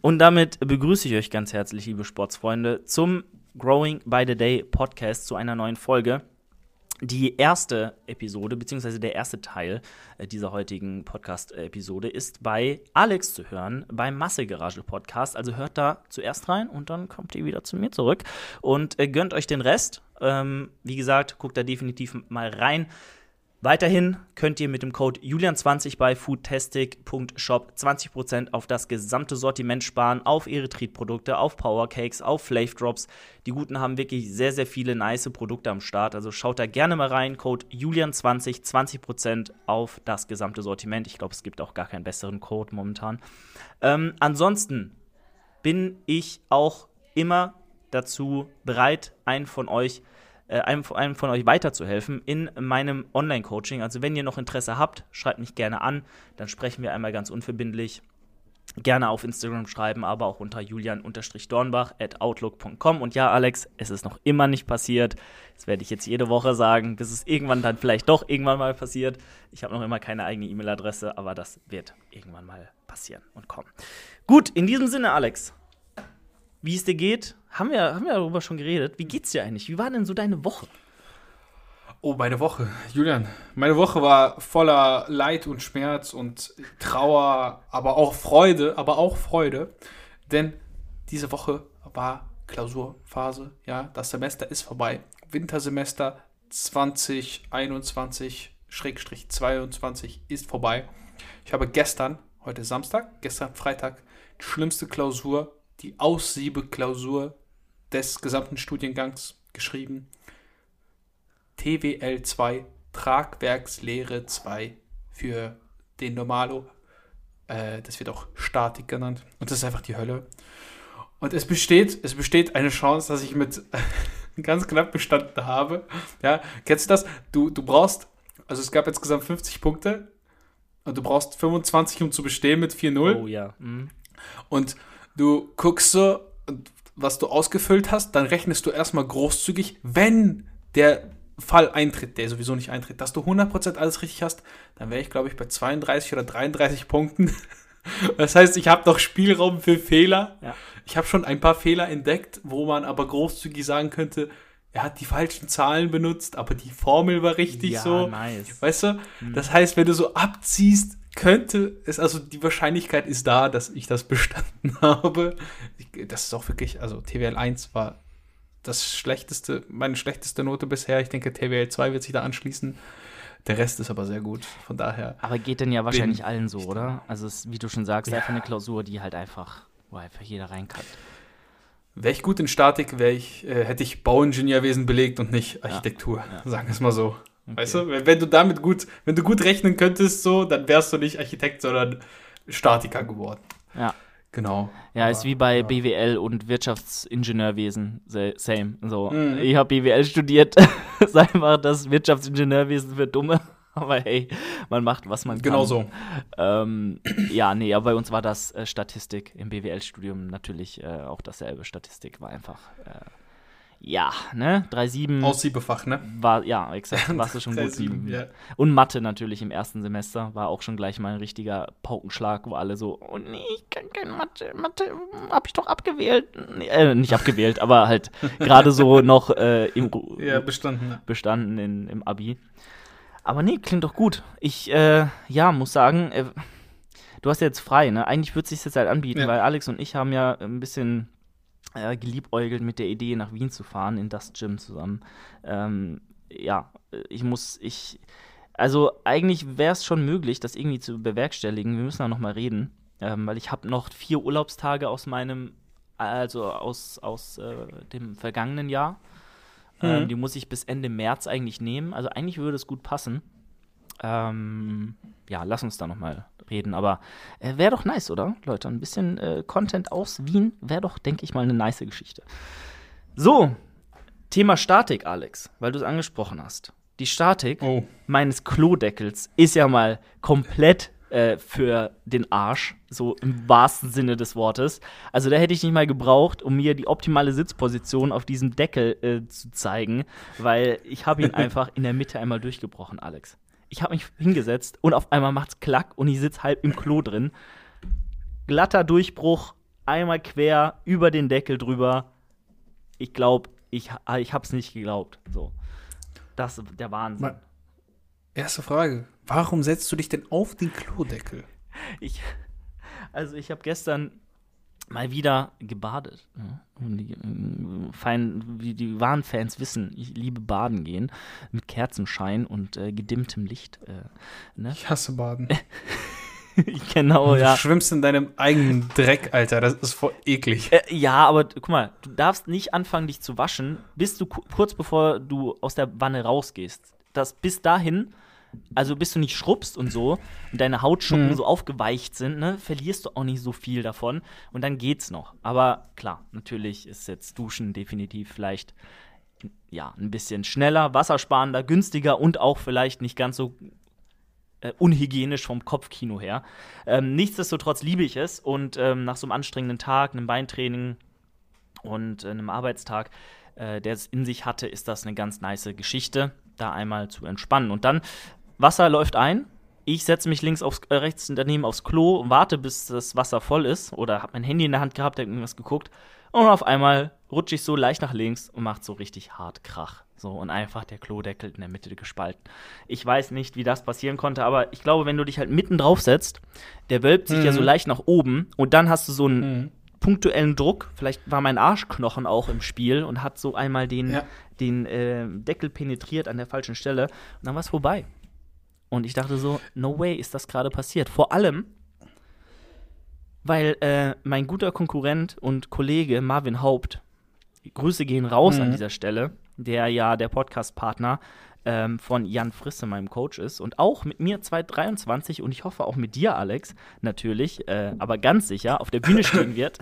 Und damit begrüße ich euch ganz herzlich, liebe Sportsfreunde, zum Growing by the Day Podcast zu einer neuen Folge. Die erste Episode, beziehungsweise der erste Teil äh, dieser heutigen Podcast-Episode ist bei Alex zu hören, beim Massegarage Podcast. Also hört da zuerst rein und dann kommt ihr wieder zu mir zurück und äh, gönnt euch den Rest. Ähm, wie gesagt, guckt da definitiv mal rein. Weiterhin könnt ihr mit dem Code Julian20 bei foodtastic.shop 20% auf das gesamte Sortiment sparen, auf Erythrit-Produkte, auf Powercakes, auf Flav Drops. Die Guten haben wirklich sehr, sehr viele nice Produkte am Start. Also schaut da gerne mal rein. Code Julian20, 20% auf das gesamte Sortiment. Ich glaube, es gibt auch gar keinen besseren Code momentan. Ähm, ansonsten bin ich auch immer dazu bereit, einen von euch äh, einem, einem von euch weiterzuhelfen in meinem Online-Coaching. Also wenn ihr noch Interesse habt, schreibt mich gerne an, dann sprechen wir einmal ganz unverbindlich. Gerne auf Instagram schreiben, aber auch unter julian-dornbach at outlook.com. Und ja, Alex, es ist noch immer nicht passiert. Das werde ich jetzt jede Woche sagen, bis es irgendwann dann vielleicht doch irgendwann mal passiert. Ich habe noch immer keine eigene E-Mail-Adresse, aber das wird irgendwann mal passieren und kommen. Gut, in diesem Sinne, Alex, wie es dir geht, haben wir, haben wir darüber schon geredet. Wie geht's dir eigentlich? Wie war denn so deine Woche? Oh, meine Woche. Julian, meine Woche war voller Leid und Schmerz und Trauer, aber auch Freude, aber auch Freude. Denn diese Woche war Klausurphase. Ja, das Semester ist vorbei. Wintersemester 2021-22 ist vorbei. Ich habe gestern, heute Samstag, gestern Freitag, die schlimmste Klausur, die Aussiebeklausur des gesamten Studiengangs geschrieben. TWL 2, Tragwerkslehre 2 für den Normalo. Äh, das wird auch Statik genannt. Und das ist einfach die Hölle. Und es besteht, es besteht eine Chance, dass ich mit ganz knapp bestanden habe. Ja, kennst du das? Du, du brauchst, also es gab insgesamt 50 Punkte und du brauchst 25, um zu bestehen mit 4-0. Oh ja. Mhm. Und du guckst so, was du ausgefüllt hast, dann rechnest du erstmal großzügig, wenn der Fall eintritt, der sowieso nicht eintritt, dass du 100% alles richtig hast, dann wäre ich, glaube ich, bei 32 oder 33 Punkten. Das heißt, ich habe noch Spielraum für Fehler. Ja. Ich habe schon ein paar Fehler entdeckt, wo man aber großzügig sagen könnte, er hat die falschen Zahlen benutzt, aber die Formel war richtig ja, so. Nice. Weißt du? Mhm. Das heißt, wenn du so abziehst, könnte es, also die Wahrscheinlichkeit ist da, dass ich das bestanden habe. Das ist auch wirklich, also TWL 1 war das schlechteste, meine schlechteste Note bisher. Ich denke, TWL 2 wird sich da anschließen. Der Rest ist aber sehr gut, von daher. Aber geht denn ja wahrscheinlich allen so, oder? Also, es, wie du schon sagst, ja. einfach eine Klausur, die halt einfach, wo einfach jeder reinkackt. Wäre ich gut in Statik, ich, äh, hätte ich Bauingenieurwesen belegt und nicht Architektur, ja, ja. sagen wir es mal so. Okay. Weißt du, wenn, wenn, du damit gut, wenn du gut rechnen könntest, so, dann wärst du nicht Architekt, sondern Statiker geworden. Ja. Genau. Ja, ist wie bei ja. BWL und Wirtschaftsingenieurwesen. Same. So, mhm. ich habe BWL studiert. Sei mal das Wirtschaftsingenieurwesen für Dumme. Aber hey, man macht, was man genau kann. Genau so. Ähm, ja, nee, aber bei uns war das äh, Statistik im BWL-Studium natürlich äh, auch dasselbe. Statistik war einfach. Äh, ja, ne? 3-7. Aussiebefach, ne? War, ja, exakt. Warst du schon gut. 7, ja. Und Mathe natürlich im ersten Semester war auch schon gleich mal ein richtiger Paukenschlag, wo alle so, oh nee, ich kann keine Mathe, Mathe hab ich doch abgewählt. Nee, äh, nicht abgewählt, aber halt gerade so noch äh, im ja, bestanden. Bestanden in, im Abi. Aber nee, klingt doch gut. Ich, äh, ja, muss sagen, äh, du hast ja jetzt frei, ne? Eigentlich würde es sich jetzt halt anbieten, ja. weil Alex und ich haben ja ein bisschen äh, geliebäugelt mit der Idee, nach Wien zu fahren, in das Gym zusammen. Ähm, ja, ich muss, ich, also eigentlich wäre es schon möglich, das irgendwie zu bewerkstelligen. Wir müssen da nochmal reden, ähm, weil ich habe noch vier Urlaubstage aus meinem, also aus, aus äh, dem vergangenen Jahr. Ähm, mhm. die muss ich bis Ende März eigentlich nehmen. Also eigentlich würde es gut passen. Ähm, ja, lass uns da nochmal reden. Aber äh, wäre doch nice, oder, Leute? Ein bisschen äh, Content aus Wien wäre doch, denke ich mal, eine nice Geschichte. So, Thema Statik, Alex, weil du es angesprochen hast. Die Statik oh. meines Klodeckels ist ja mal komplett äh, für den Arsch, so im wahrsten Sinne des Wortes. Also da hätte ich nicht mal gebraucht, um mir die optimale Sitzposition auf diesem Deckel äh, zu zeigen, weil ich habe ihn einfach in der Mitte einmal durchgebrochen, Alex ich habe mich hingesetzt und auf einmal macht's klack und ich sitze halb im Klo drin. Glatter Durchbruch, einmal quer über den Deckel drüber. Ich glaube, ich, ich habe es nicht geglaubt. So. Das ist der Wahnsinn. Mal, erste Frage. Warum setzt du dich denn auf den Klodeckel? Ich, also ich habe gestern mal wieder gebadet. Ja. Die, äh, fein, wie die wahren Fans wissen, ich liebe baden gehen mit Kerzenschein und äh, gedimmtem Licht. Äh, ne? Ich hasse Baden. genau, du ja. Du schwimmst in deinem eigenen Dreck, Alter. Das ist voll eklig. Äh, ja, aber guck mal, du darfst nicht anfangen, dich zu waschen, bis du kurz bevor du aus der Wanne rausgehst. Das bis dahin also bis du nicht schrubbst und so und deine Hautschuppen mhm. so aufgeweicht sind, ne, verlierst du auch nicht so viel davon und dann geht's noch. Aber klar, natürlich ist jetzt Duschen definitiv vielleicht ja, ein bisschen schneller, wassersparender, günstiger und auch vielleicht nicht ganz so äh, unhygienisch vom Kopfkino her. Ähm, nichtsdestotrotz liebe ich es und ähm, nach so einem anstrengenden Tag, einem Beintraining und äh, einem Arbeitstag, äh, der es in sich hatte, ist das eine ganz nice Geschichte, da einmal zu entspannen. Und dann Wasser läuft ein. Ich setze mich links aufs, äh, rechts daneben aufs Klo und warte, bis das Wasser voll ist. Oder habe mein Handy in der Hand gehabt, habe irgendwas geguckt. Und auf einmal rutsche ich so leicht nach links und macht so richtig hart Krach. So, und einfach der Klodeckel in der Mitte gespalten. Ich weiß nicht, wie das passieren konnte, aber ich glaube, wenn du dich halt mitten drauf setzt, der wölbt sich mhm. ja so leicht nach oben und dann hast du so einen mhm. punktuellen Druck. Vielleicht war mein Arschknochen auch im Spiel und hat so einmal den, ja. den äh, Deckel penetriert an der falschen Stelle und dann war es vorbei. Und ich dachte so, no way ist das gerade passiert. Vor allem, weil äh, mein guter Konkurrent und Kollege Marvin Haupt, Grüße gehen raus mhm. an dieser Stelle, der ja der Podcast-Partner ähm, von Jan Frisse, meinem Coach, ist und auch mit mir 2023 und ich hoffe auch mit dir, Alex, natürlich, äh, aber ganz sicher auf der Bühne stehen wird.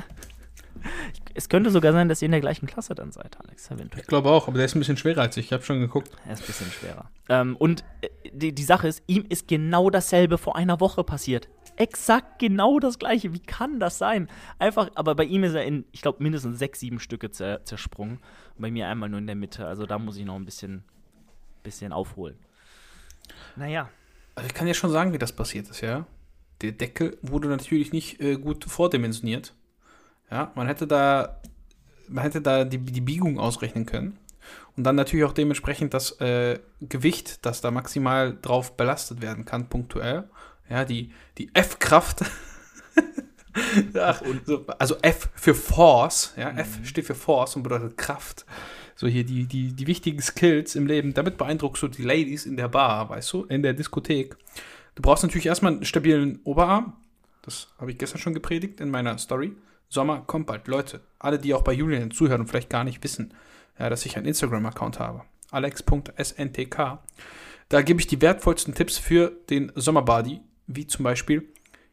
Es könnte sogar sein, dass ihr in der gleichen Klasse dann seid, Alex. Eventuell. Ich glaube auch, aber der ist ein bisschen schwerer als ich. Ich habe schon geguckt. Er ist ein bisschen schwerer. Ähm, und äh, die, die Sache ist, ihm ist genau dasselbe vor einer Woche passiert. Exakt genau das gleiche. Wie kann das sein? Einfach, aber bei ihm ist er in, ich glaube, mindestens sechs, sieben Stücke zersprungen. Und bei mir einmal nur in der Mitte. Also da muss ich noch ein bisschen, bisschen aufholen. Naja. Also ich kann ja schon sagen, wie das passiert ist, ja. Der Deckel wurde natürlich nicht äh, gut vordimensioniert. Ja, man hätte da, man hätte da die, die Biegung ausrechnen können. Und dann natürlich auch dementsprechend das äh, Gewicht, das da maximal drauf belastet werden kann, punktuell. Ja, die, die F-Kraft. so, also F für Force. Ja, mhm. F steht für Force und bedeutet Kraft. So hier die, die, die wichtigen Skills im Leben. Damit beeindruckst du die Ladies in der Bar, weißt du, in der Diskothek. Du brauchst natürlich erstmal einen stabilen Oberarm. Das habe ich gestern schon gepredigt in meiner Story. Sommer kommt bald. Leute, alle, die auch bei Julian zuhören und vielleicht gar nicht wissen, ja, dass ich einen Instagram-Account habe. alex.sntk. Da gebe ich die wertvollsten Tipps für den Sommerbody, wie zum Beispiel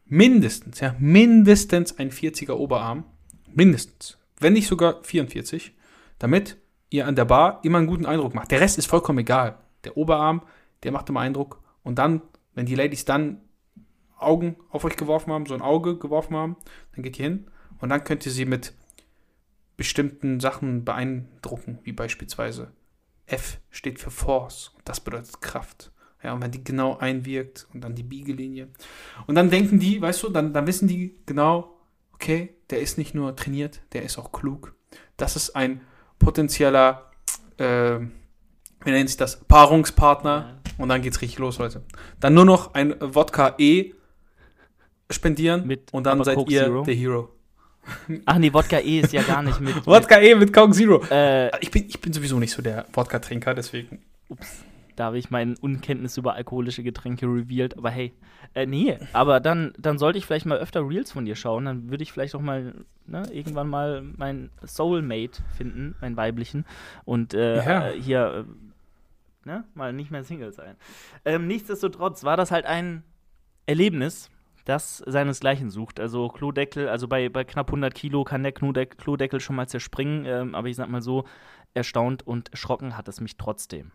mindestens, ja, mindestens ein 40er Oberarm. Mindestens. Wenn nicht sogar 44. Damit ihr an der Bar immer einen guten Eindruck macht. Der Rest ist vollkommen egal. Der Oberarm, der macht immer Eindruck. Und dann, wenn die Ladies dann Augen auf euch geworfen haben, so ein Auge geworfen haben, dann geht ihr hin und dann könnt ihr sie mit bestimmten Sachen beeindrucken, wie beispielsweise F steht für Force und das bedeutet Kraft. Ja, und wenn die genau einwirkt und dann die Biegelinie. Und dann denken die, weißt du, dann, dann wissen die genau, okay, der ist nicht nur trainiert, der ist auch klug. Das ist ein potenzieller, äh, wie nennt sich das, Paarungspartner. Und dann geht's richtig los, Leute. Dann nur noch ein Wodka E spendieren Mit und dann seid ihr Zero. der Hero. Ach nee, Wodka E ist ja gar nicht mit. Wodka E mit Coke Zero. Äh, ich, bin, ich bin sowieso nicht so der Wodka-Trinker, deswegen. Ups, da habe ich mein Unkenntnis über alkoholische Getränke revealed, aber hey. Äh, nee, aber dann, dann sollte ich vielleicht mal öfter Reels von dir schauen. Dann würde ich vielleicht auch mal ne, irgendwann mal meinen Soulmate finden, meinen weiblichen. Und äh, ja. Äh, hier äh, ne, mal nicht mehr Single sein. Ähm, nichtsdestotrotz war das halt ein Erlebnis das seinesgleichen sucht. Also Klodeckel, also bei, bei knapp 100 Kilo kann der Klodeck, Klodeckel schon mal zerspringen, ähm, aber ich sag mal so, erstaunt und erschrocken hat es mich trotzdem.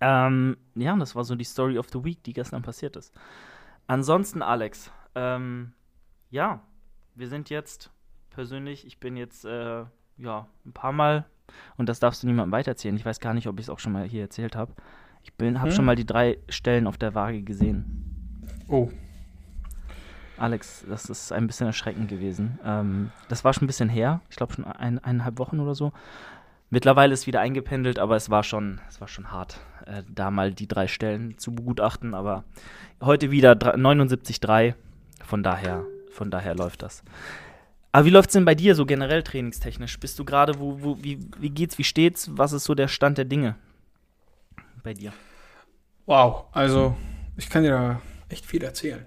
Ähm, ja, das war so die Story of the Week, die gestern passiert ist. Ansonsten, Alex, ähm, ja, wir sind jetzt persönlich, ich bin jetzt, äh, ja, ein paar Mal, und das darfst du niemandem weitererzählen, ich weiß gar nicht, ob ich es auch schon mal hier erzählt habe. Ich bin, habe hm? schon mal die drei Stellen auf der Waage gesehen. Oh, Alex, das ist ein bisschen erschreckend gewesen. Ähm, das war schon ein bisschen her, ich glaube schon ein, eineinhalb Wochen oder so. Mittlerweile ist wieder eingependelt, aber es war schon, es war schon hart, äh, da mal die drei Stellen zu begutachten. Aber heute wieder 79,3. Von daher, von daher läuft das. Aber wie läuft es denn bei dir so generell trainingstechnisch? Bist du gerade, wo, wo, wie, wie geht's, wie steht's? Was ist so der Stand der Dinge bei dir? Wow, also ich kann dir da echt viel erzählen.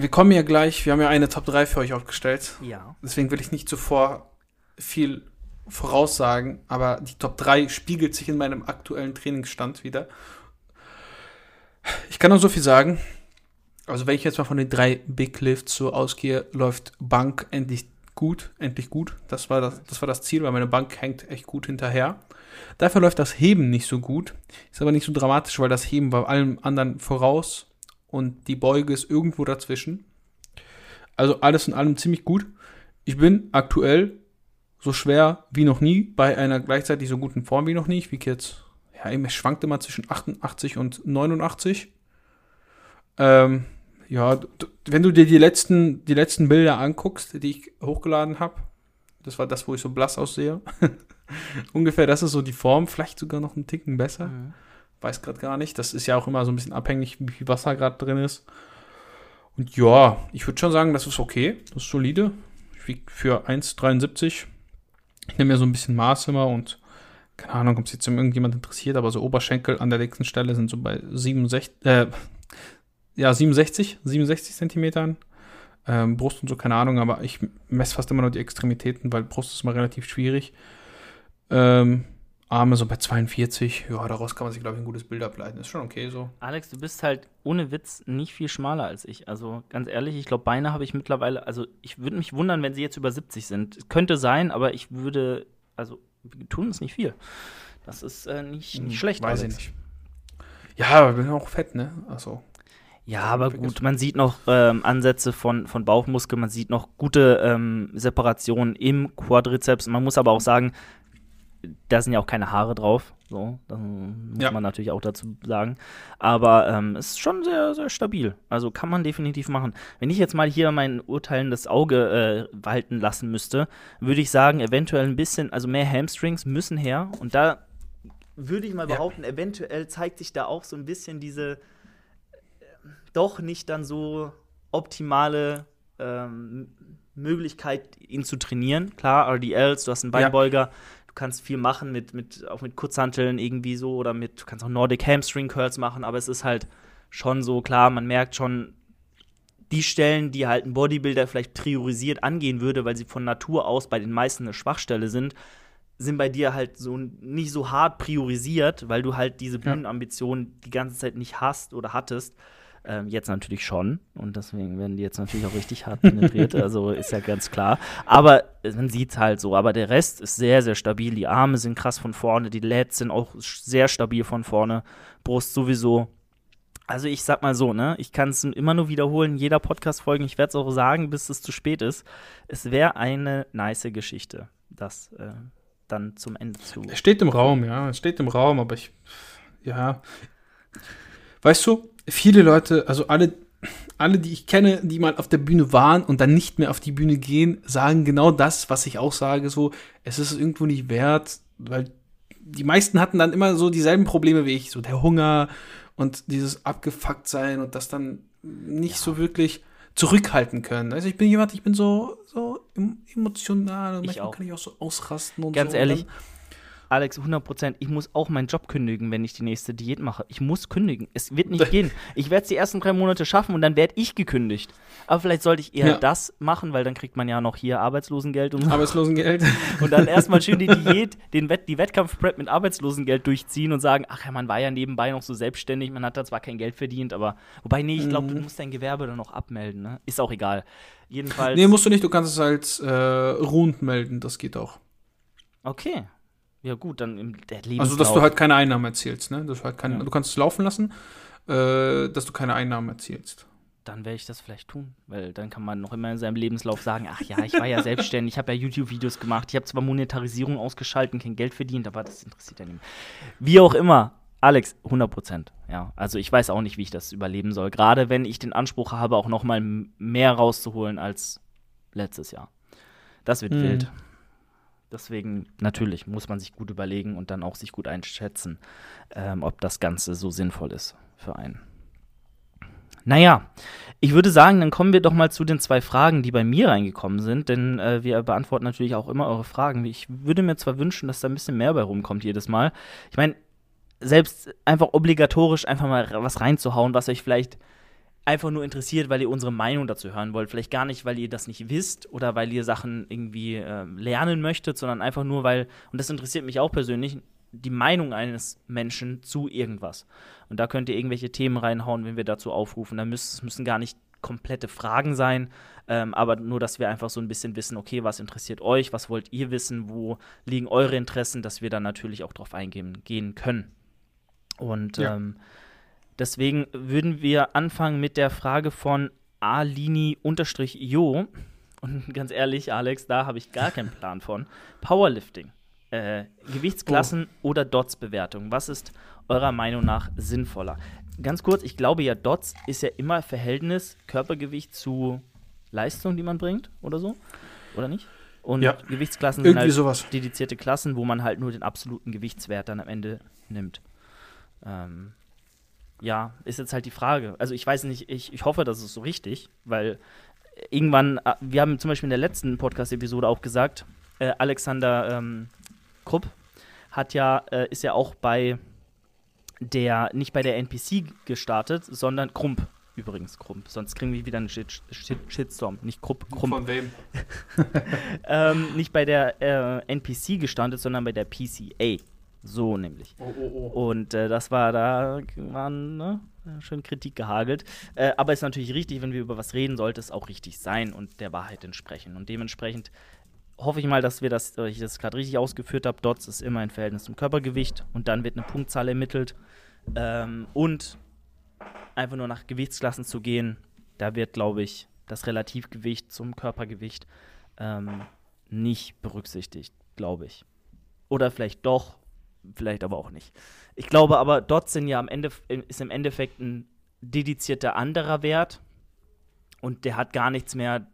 Wir kommen ja gleich, wir haben ja eine Top 3 für euch aufgestellt. Ja. Deswegen will ich nicht zuvor viel voraussagen, aber die Top 3 spiegelt sich in meinem aktuellen Trainingsstand wieder. Ich kann nur so viel sagen. Also, wenn ich jetzt mal von den drei Big Lifts so ausgehe, läuft Bank endlich gut, endlich gut. Das war das, das war das Ziel, weil meine Bank hängt echt gut hinterher. Dafür läuft das Heben nicht so gut. Ist aber nicht so dramatisch, weil das Heben bei allem anderen voraus und die Beuge ist irgendwo dazwischen. Also alles in allem ziemlich gut. Ich bin aktuell so schwer wie noch nie, bei einer gleichzeitig so guten Form wie noch nie. Ich wiege jetzt, ja, es schwankt immer zwischen 88 und 89. Ähm, ja, wenn du dir die letzten, die letzten Bilder anguckst, die ich hochgeladen habe, das war das, wo ich so blass aussehe. Ungefähr, das ist so die Form, vielleicht sogar noch einen Ticken besser. Mhm. Weiß gerade gar nicht. Das ist ja auch immer so ein bisschen abhängig, wie viel Wasser gerade drin ist. Und ja, ich würde schon sagen, das ist okay. Das ist solide. Ich wiege für 1,73 ich nehme mir so ein bisschen Maß immer und keine Ahnung, ob es jetzt irgendjemand interessiert, aber so Oberschenkel an der nächsten Stelle sind so bei 67, äh, ja, 67, 67 Zentimetern. Ähm, Brust und so, keine Ahnung, aber ich messe fast immer nur die Extremitäten, weil Brust ist mal relativ schwierig. Ähm, Arme so bei 42, ja, daraus kann man sich, glaube ich, ein gutes Bild ableiten. Ist schon okay so. Alex, du bist halt ohne Witz nicht viel schmaler als ich. Also ganz ehrlich, ich glaube, Beine habe ich mittlerweile, also ich würde mich wundern, wenn sie jetzt über 70 sind. Könnte sein, aber ich würde, also wir tun es nicht viel. Das ist äh, nicht, nicht hm, schlecht. Weiß Alex. ich nicht. Ja, aber bin auch fett, ne? Also. Ja, aber gut, man sieht noch ähm, Ansätze von, von Bauchmuskel, man sieht noch gute ähm, Separationen im Quadrizeps. Man muss aber auch sagen, da sind ja auch keine Haare drauf. So, das muss ja. man natürlich auch dazu sagen. Aber ähm, es ist schon sehr, sehr stabil. Also kann man definitiv machen. Wenn ich jetzt mal hier mein urteilendes Auge äh, walten lassen müsste, würde ich sagen, eventuell ein bisschen, also mehr Hamstrings müssen her. Und da würde ich mal behaupten, ja. eventuell zeigt sich da auch so ein bisschen diese äh, doch nicht dann so optimale ähm, Möglichkeit, ihn zu trainieren. Klar, RDLs, du hast einen Beinbeuger. Ja kannst viel machen mit, mit, auch mit Kurzhanteln irgendwie so oder mit, du kannst auch Nordic Hamstring Curls machen, aber es ist halt schon so klar, man merkt schon, die Stellen, die halt ein Bodybuilder vielleicht priorisiert angehen würde, weil sie von Natur aus bei den meisten eine Schwachstelle sind, sind bei dir halt so nicht so hart priorisiert, weil du halt diese Bühnenambitionen die ganze Zeit nicht hast oder hattest. Ähm, jetzt natürlich schon. Und deswegen werden die jetzt natürlich auch richtig hart penetriert. also ist ja ganz klar. Aber man sieht es halt so. Aber der Rest ist sehr, sehr stabil. Die Arme sind krass von vorne. Die Lats sind auch sehr stabil von vorne. Brust sowieso. Also ich sag mal so, ne, ich kann es immer nur wiederholen, jeder Podcast-Folge, ich werde es auch sagen, bis es zu spät ist. Es wäre eine nice Geschichte, das äh, dann zum Ende zu. Es steht im Raum, ja, es steht im Raum, aber ich, ja, weißt du, viele Leute, also alle, alle, die ich kenne, die mal auf der Bühne waren und dann nicht mehr auf die Bühne gehen, sagen genau das, was ich auch sage, so, es ist irgendwo nicht wert, weil die meisten hatten dann immer so dieselben Probleme wie ich, so der Hunger und dieses abgefuckt sein und das dann nicht ja. so wirklich zurückhalten können. Also ich bin jemand, ich bin so, so emotional und manchmal kann ich auch so ausrasten und Ganz so. ehrlich, Alex, 100 Prozent, ich muss auch meinen Job kündigen, wenn ich die nächste Diät mache. Ich muss kündigen. Es wird nicht gehen. Ich werde es die ersten drei Monate schaffen und dann werde ich gekündigt. Aber vielleicht sollte ich eher ja. das machen, weil dann kriegt man ja noch hier Arbeitslosengeld und so. Arbeitslosengeld. Und dann erstmal schön die Diät, den Wett, die Wettkampfprep mit Arbeitslosengeld durchziehen und sagen, ach ja, man war ja nebenbei noch so selbstständig, man hat da zwar kein Geld verdient, aber wobei, nee, ich glaube, mhm. du musst dein Gewerbe dann noch abmelden, ne? Ist auch egal. Jedenfalls. Nee, musst du nicht, du kannst es als äh, rund melden, das geht auch. Okay, ja, gut, dann im der Lebenslauf. Also, dass du halt keine Einnahmen erzielst, ne? Dass du, halt keine, ja. du kannst es laufen lassen, äh, dass du keine Einnahmen erzielst. Dann werde ich das vielleicht tun, weil dann kann man noch immer in seinem Lebenslauf sagen, ach ja, ich war ja selbstständig, ich habe ja YouTube-Videos gemacht, ich habe zwar Monetarisierung ausgeschaltet, kein Geld verdient, aber das interessiert ja niemand. Wie auch immer, Alex, 100 Prozent. Ja, also ich weiß auch nicht, wie ich das überleben soll. Gerade wenn ich den Anspruch habe, auch noch mal mehr rauszuholen als letztes Jahr. Das wird mhm. wild. Deswegen natürlich muss man sich gut überlegen und dann auch sich gut einschätzen, ähm, ob das Ganze so sinnvoll ist für einen. Naja, ich würde sagen, dann kommen wir doch mal zu den zwei Fragen, die bei mir reingekommen sind, denn äh, wir beantworten natürlich auch immer eure Fragen. Ich würde mir zwar wünschen, dass da ein bisschen mehr bei rumkommt jedes Mal. Ich meine, selbst einfach obligatorisch einfach mal was reinzuhauen, was euch vielleicht einfach nur interessiert, weil ihr unsere Meinung dazu hören wollt. Vielleicht gar nicht, weil ihr das nicht wisst oder weil ihr Sachen irgendwie äh, lernen möchtet, sondern einfach nur, weil, und das interessiert mich auch persönlich, die Meinung eines Menschen zu irgendwas. Und da könnt ihr irgendwelche Themen reinhauen, wenn wir dazu aufrufen. Da müssen, müssen gar nicht komplette Fragen sein, ähm, aber nur, dass wir einfach so ein bisschen wissen, okay, was interessiert euch, was wollt ihr wissen, wo liegen eure Interessen, dass wir dann natürlich auch drauf eingehen gehen können. Und ja. ähm, deswegen würden wir anfangen mit der Frage von Alini-Jo. Und ganz ehrlich, Alex, da habe ich gar keinen Plan von. Powerlifting. Äh, Gewichtsklassen oh. oder Dots-Bewertung. Was ist eurer Meinung nach sinnvoller? Ganz kurz, ich glaube ja, Dots ist ja immer Verhältnis Körpergewicht zu Leistung, die man bringt oder so. Oder nicht? Und ja. Gewichtsklassen sind Irgendwie halt sowas. dedizierte Klassen, wo man halt nur den absoluten Gewichtswert dann am Ende nimmt. Ähm, ja, ist jetzt halt die Frage. Also ich weiß nicht, ich, ich hoffe, das ist so richtig, weil irgendwann, äh, wir haben zum Beispiel in der letzten Podcast-Episode auch gesagt, äh, Alexander ähm, Krupp hat ja, äh, ist ja auch bei der, nicht bei der NPC gestartet, sondern Krump übrigens, Krump. Sonst kriegen wir wieder einen Shit, Shit, Shitstorm. Nicht Krupp, Krump. Von wem? ähm, nicht bei der äh, NPC gestartet, sondern bei der PCA. So nämlich. Oh, oh, oh. Und äh, das war, da waren ne, schön Kritik gehagelt. Äh, aber ist natürlich richtig, wenn wir über was reden, sollte es auch richtig sein und der Wahrheit entsprechen. Und dementsprechend hoffe ich mal, dass wir das, ich das gerade richtig ausgeführt habe. Dots ist immer ein Verhältnis zum Körpergewicht und dann wird eine Punktzahl ermittelt. Ähm, und einfach nur nach Gewichtsklassen zu gehen, da wird, glaube ich, das Relativgewicht zum Körpergewicht ähm, nicht berücksichtigt, glaube ich. Oder vielleicht doch, vielleicht aber auch nicht. Ich glaube aber, dort sind ja am Ende, ist im Endeffekt ein dedizierter anderer Wert und der hat gar nichts mehr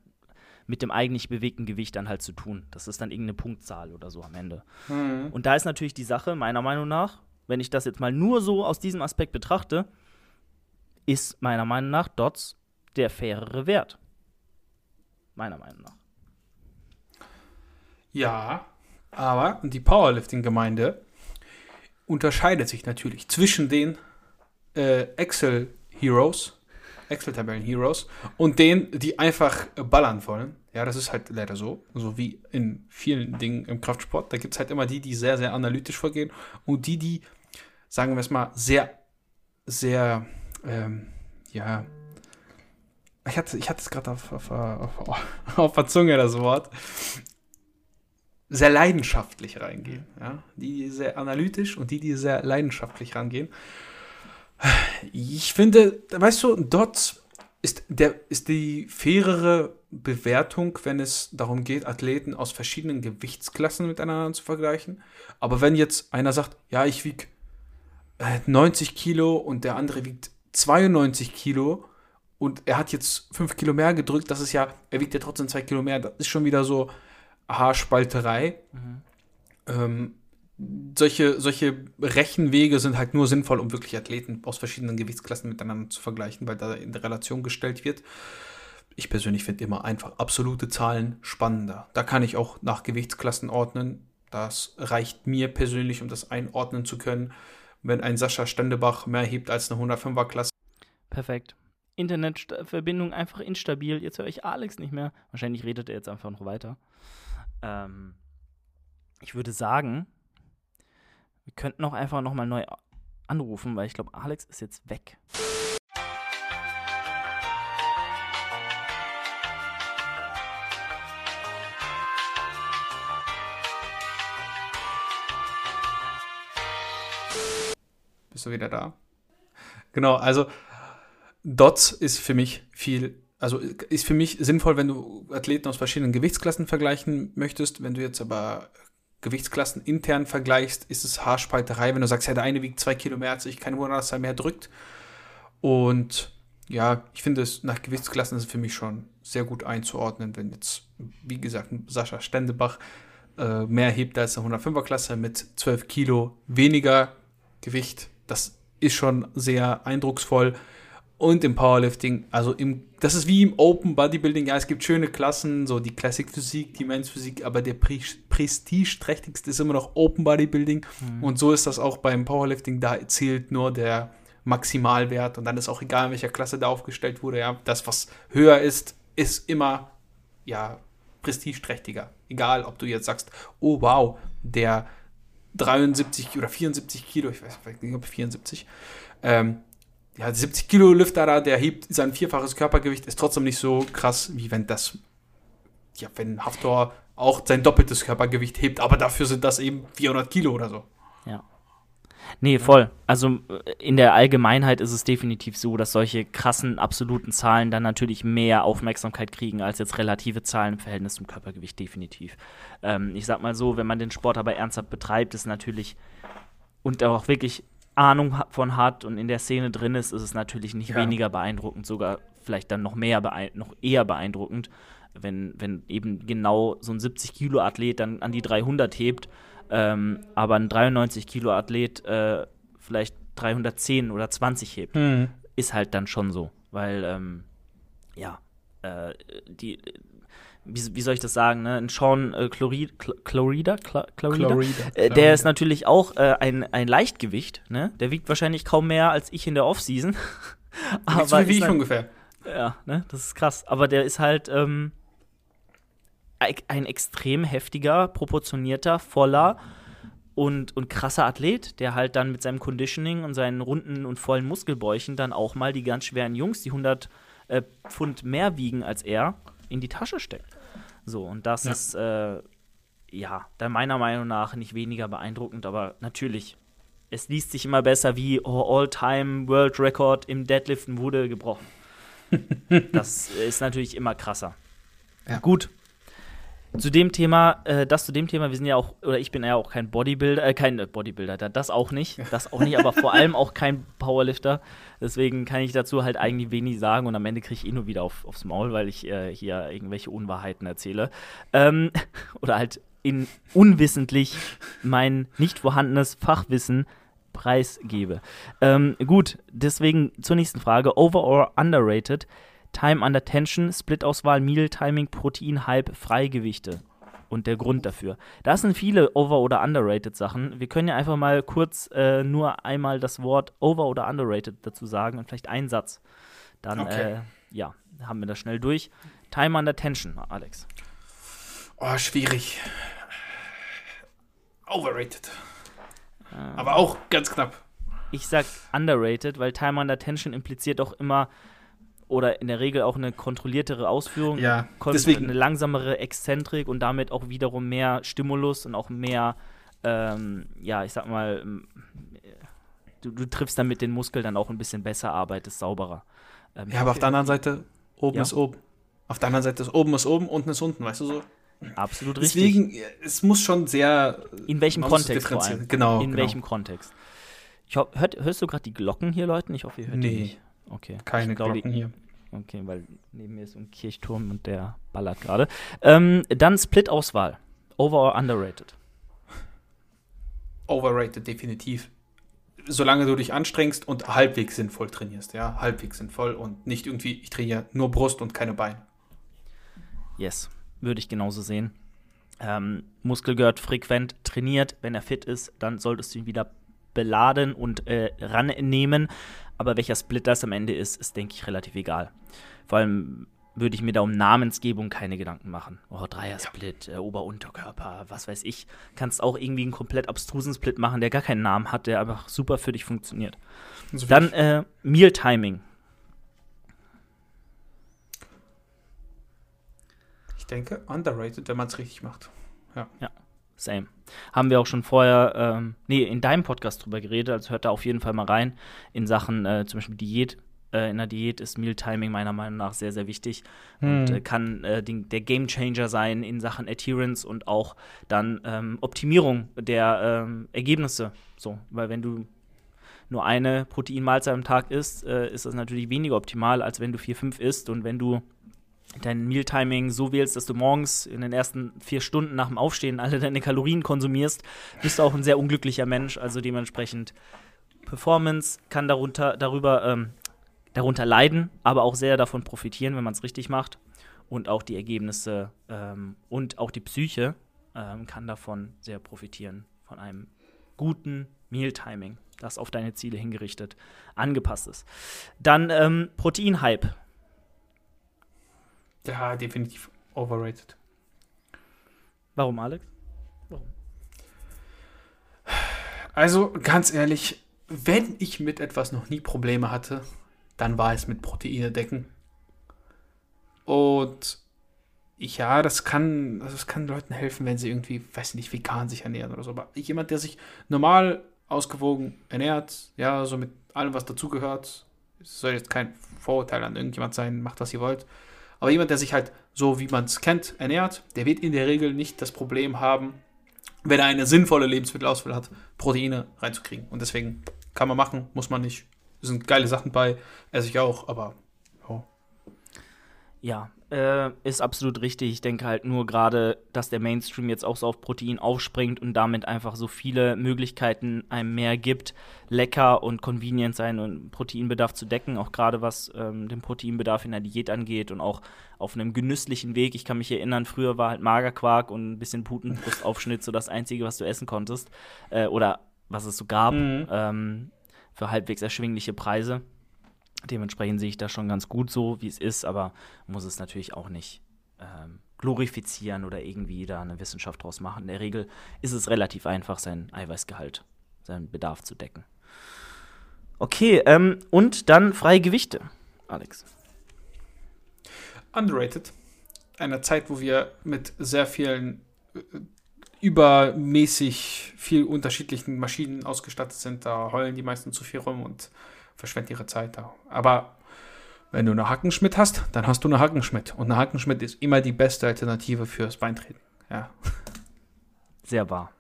mit dem eigentlich bewegten Gewicht dann halt zu tun. Das ist dann irgendeine Punktzahl oder so am Ende. Mhm. Und da ist natürlich die Sache, meiner Meinung nach, wenn ich das jetzt mal nur so aus diesem Aspekt betrachte, ist meiner Meinung nach Dots der fairere Wert. Meiner Meinung nach. Ja, aber die Powerlifting-Gemeinde unterscheidet sich natürlich zwischen den äh, Excel-Heroes, Excel-Tabellen-Heroes und denen, die einfach ballern wollen. Ja, das ist halt leider so. So wie in vielen Dingen im Kraftsport. Da gibt es halt immer die, die sehr, sehr analytisch vorgehen und die, die, sagen wir es mal, sehr, sehr, ähm, ja, ich hatte, ich hatte es gerade auf, auf, auf, auf, der Zunge, das Wort sehr leidenschaftlich reingehen. Ja? Die sehr analytisch und die, die sehr leidenschaftlich rangehen. Ich finde, weißt du, dort ist, der, ist die fairere Bewertung, wenn es darum geht, Athleten aus verschiedenen Gewichtsklassen miteinander zu vergleichen. Aber wenn jetzt einer sagt, ja, ich wiege 90 Kilo und der andere wiegt 92 Kilo und er hat jetzt 5 Kilo mehr gedrückt, das ist ja, er wiegt ja trotzdem 2 Kilo mehr, das ist schon wieder so, Haarspalterei. Mhm. Ähm, solche, solche Rechenwege sind halt nur sinnvoll, um wirklich Athleten aus verschiedenen Gewichtsklassen miteinander zu vergleichen, weil da in Relation gestellt wird. Ich persönlich finde immer einfach absolute Zahlen spannender. Da kann ich auch nach Gewichtsklassen ordnen. Das reicht mir persönlich, um das einordnen zu können. Wenn ein Sascha Stendebach mehr hebt als eine 105er Klasse. Perfekt. Internetverbindung einfach instabil. Jetzt höre ich Alex nicht mehr. Wahrscheinlich redet er jetzt einfach noch weiter. Ähm, ich würde sagen, wir könnten auch einfach nochmal neu anrufen, weil ich glaube, Alex ist jetzt weg. Bist du wieder da? Genau, also Dots ist für mich viel also ist für mich sinnvoll, wenn du Athleten aus verschiedenen Gewichtsklassen vergleichen möchtest. Wenn du jetzt aber Gewichtsklassen intern vergleichst, ist es Haarspalterei, wenn du sagst, ja, der eine wiegt zwei Kilo mehr als ich, kein Wunder, dass er mehr drückt. Und ja, ich finde es nach Gewichtsklassen ist es für mich schon sehr gut einzuordnen, wenn jetzt, wie gesagt, Sascha Stendebach äh, mehr hebt als eine 105er Klasse mit 12 Kilo weniger Gewicht. Das ist schon sehr eindrucksvoll. Und im Powerlifting, also im, das ist wie im Open Bodybuilding, ja, es gibt schöne Klassen, so die Classic Physik, die Men's Physik, aber der Pre prestigeträchtigste ist immer noch Open Bodybuilding. Mhm. Und so ist das auch beim Powerlifting, da zählt nur der Maximalwert und dann ist auch egal, in welcher Klasse da aufgestellt wurde, ja, das, was höher ist, ist immer, ja, prestigeträchtiger. Egal, ob du jetzt sagst, oh wow, der 73 oder 74 Kilo, ich weiß nicht, ob 74, ähm, ja, 70 Kilo Lüfter da, der hebt sein vierfaches Körpergewicht, ist trotzdem nicht so krass, wie wenn das, ja, wenn Haftor auch sein doppeltes Körpergewicht hebt, aber dafür sind das eben 400 Kilo oder so. Ja. Nee, voll. Also äh, in der Allgemeinheit ist es definitiv so, dass solche krassen absoluten Zahlen dann natürlich mehr Aufmerksamkeit kriegen als jetzt relative Zahlen im Verhältnis zum Körpergewicht, definitiv. Ähm, ich sag mal so, wenn man den Sport aber ernsthaft betreibt, ist natürlich und auch wirklich Ahnung von hat und in der Szene drin ist, ist es natürlich nicht ja. weniger beeindruckend, sogar vielleicht dann noch mehr noch eher beeindruckend, wenn, wenn eben genau so ein 70 Kilo Athlet dann an die 300 hebt ähm, aber ein 93 Kilo Athlet äh, vielleicht 310 oder 20 hebt, mhm. ist halt dann schon so, weil ähm, ja äh, die wie, wie, soll ich das sagen, ne? Ein Sean äh, Chlorida, Chlorida, Chlorida, äh, der ist natürlich auch äh, ein, ein Leichtgewicht, ne? Der wiegt wahrscheinlich kaum mehr als ich in der Offseason. Aber so wie ich ungefähr. Ja, ne? Das ist krass. Aber der ist halt ähm, ein extrem heftiger, proportionierter, voller und, und krasser Athlet, der halt dann mit seinem Conditioning und seinen runden und vollen Muskelbäuchen dann auch mal die ganz schweren Jungs, die 100 äh, Pfund mehr wiegen als er, in die Tasche steckt. So, und das ja. ist, äh, ja, dann meiner Meinung nach nicht weniger beeindruckend, aber natürlich, es liest sich immer besser wie oh, All-Time World Record im Deadliften wurde gebrochen. das ist natürlich immer krasser. Ja. Gut, zu dem Thema, äh, das zu dem Thema, wir sind ja auch, oder ich bin ja auch kein Bodybuilder, äh, kein Bodybuilder, das auch nicht, das auch nicht, aber vor allem auch kein Powerlifter. Deswegen kann ich dazu halt eigentlich wenig sagen und am Ende kriege ich eh nur wieder auf, aufs Maul, weil ich äh, hier irgendwelche Unwahrheiten erzähle. Ähm, oder halt in unwissentlich mein nicht vorhandenes Fachwissen preisgebe. Ähm, gut, deswegen zur nächsten Frage. Over or underrated? Time under Tension, Split-Auswahl, Meal Timing, Protein, Hype, Freigewichte. Und der Grund dafür. Das sind viele over- oder underrated Sachen. Wir können ja einfach mal kurz äh, nur einmal das Wort over- oder underrated dazu sagen und vielleicht einen Satz. Dann, okay. äh, ja, haben wir das schnell durch. Time under Tension, Alex. Oh, schwierig. Overrated. Ähm, Aber auch ganz knapp. Ich sag underrated, weil Time under Tension impliziert auch immer, oder in der Regel auch eine kontrolliertere Ausführung, ja, deswegen. eine langsamere Exzentrik und damit auch wiederum mehr Stimulus und auch mehr, ähm, ja, ich sag mal, du, du, triffst damit den Muskel dann auch ein bisschen besser, arbeitest sauberer. Ähm, ja, aber auf der anderen Seite, oben ja. ist oben. Auf der anderen Seite ist oben ist oben, unten ist unten, weißt du so? Absolut Deswegen, richtig. Deswegen, es muss schon sehr. In welchem Kontext vor allem? Genau. In genau. welchem Kontext? Ich hör, hörst du gerade die Glocken hier, Leuten? Ich hoffe, ihr hört nee. die nicht. Okay. Keine glaub, Glocken hier. Okay, weil neben mir ist ein Kirchturm und der ballert gerade. Ähm, dann Split-Auswahl. Over or underrated? Overrated, definitiv. Solange du dich anstrengst und halbwegs sinnvoll trainierst, ja, halbwegs sinnvoll und nicht irgendwie, ich trainiere nur Brust und keine Beine. Yes, würde ich genauso sehen. Ähm, Muskel gehört frequent trainiert. Wenn er fit ist, dann solltest du ihn wieder beladen und äh, rannehmen. Aber welcher Split das am Ende ist, ist, denke ich, relativ egal. Vor allem würde ich mir da um Namensgebung keine Gedanken machen. Oh, Dreier-Split, ja. äh, Ober-Unterkörper, was weiß ich. Kannst auch irgendwie einen komplett abstrusen Split machen, der gar keinen Namen hat, der einfach super für dich funktioniert. So Dann äh, Meal-Timing. Ich denke, underrated, wenn man es richtig macht. Ja. Ja. Same. Haben wir auch schon vorher, ähm, nee, in deinem Podcast drüber geredet, also hört da auf jeden Fall mal rein in Sachen äh, zum Beispiel Diät. Äh, in der Diät ist Mealtiming meiner Meinung nach sehr, sehr wichtig und Hm. äh, kann äh, den, der Gamechanger sein in Sachen Adherence und auch dann ähm, Optimierung der ähm, Ergebnisse. So, weil wenn du nur eine Proteinmahlzeit am Tag isst, äh, ist das natürlich weniger optimal, als wenn du vier, fünf isst. Und wenn du dein Mealtiming so wählst, dass du morgens in den ersten vier Stunden nach dem Aufstehen alle deine Kalorien konsumierst, bist du auch ein sehr unglücklicher Mensch. Also dementsprechend Performance kann darunter, darüber, ähm, darunter leiden, aber auch sehr davon profitieren, wenn man es richtig macht. Und auch die Ergebnisse ähm, und auch die Psyche ähm, kann davon sehr profitieren, von einem guten Mealtiming, das auf deine Ziele hingerichtet angepasst ist. Dann ähm, Proteinhype. Ja, definitiv overrated. Warum, Alex? Also ganz ehrlich, wenn ich mit etwas noch nie Probleme hatte, dann war es mit Proteine decken. Und ja, das kann, also das kann Leuten helfen, wenn sie irgendwie, weiß nicht, vegan sich ernähren oder so. Aber jemand, der sich normal ausgewogen ernährt, ja, so mit allem, was dazugehört, es soll jetzt kein Vorurteil an irgendjemand sein, macht, was ihr wollt. Aber jemand, der sich halt so, wie man es kennt, ernährt, der wird in der Regel nicht das Problem haben, wenn er eine sinnvolle Lebensmittelauswahl hat, Proteine reinzukriegen. Und deswegen kann man machen, muss man nicht. Es sind geile Sachen bei, esse ich auch, aber. Ja, äh, ist absolut richtig. Ich denke halt nur gerade, dass der Mainstream jetzt auch so auf Protein aufspringt und damit einfach so viele Möglichkeiten einem mehr gibt, lecker und convenient sein und Proteinbedarf zu decken, auch gerade was ähm, den Proteinbedarf in der Diät angeht und auch auf einem genüsslichen Weg. Ich kann mich erinnern, früher war halt Magerquark und ein bisschen Putenbrustaufschnitt so das Einzige, was du essen konntest. Äh, oder was es so gab, Mhm. ähm, für halbwegs erschwingliche Preise. Dementsprechend sehe ich das schon ganz gut so, wie es ist, aber muss es natürlich auch nicht ähm, glorifizieren oder irgendwie da eine Wissenschaft draus machen. In der Regel ist es relativ einfach, sein Eiweißgehalt, seinen Bedarf zu decken. Okay, ähm, und dann freie Gewichte, Alex. Underrated. Einer Zeit, wo wir mit sehr vielen äh, übermäßig viel unterschiedlichen Maschinen ausgestattet sind, da heulen die meisten zu viel rum und verschwenden ihre Zeit da. Aber wenn du eine Hackenschmidt hast, dann hast du eine Hackenschmidt. Und eine Hackenschmidt ist immer die beste Alternative fürs Beintreten. Ja. Sehr wahr.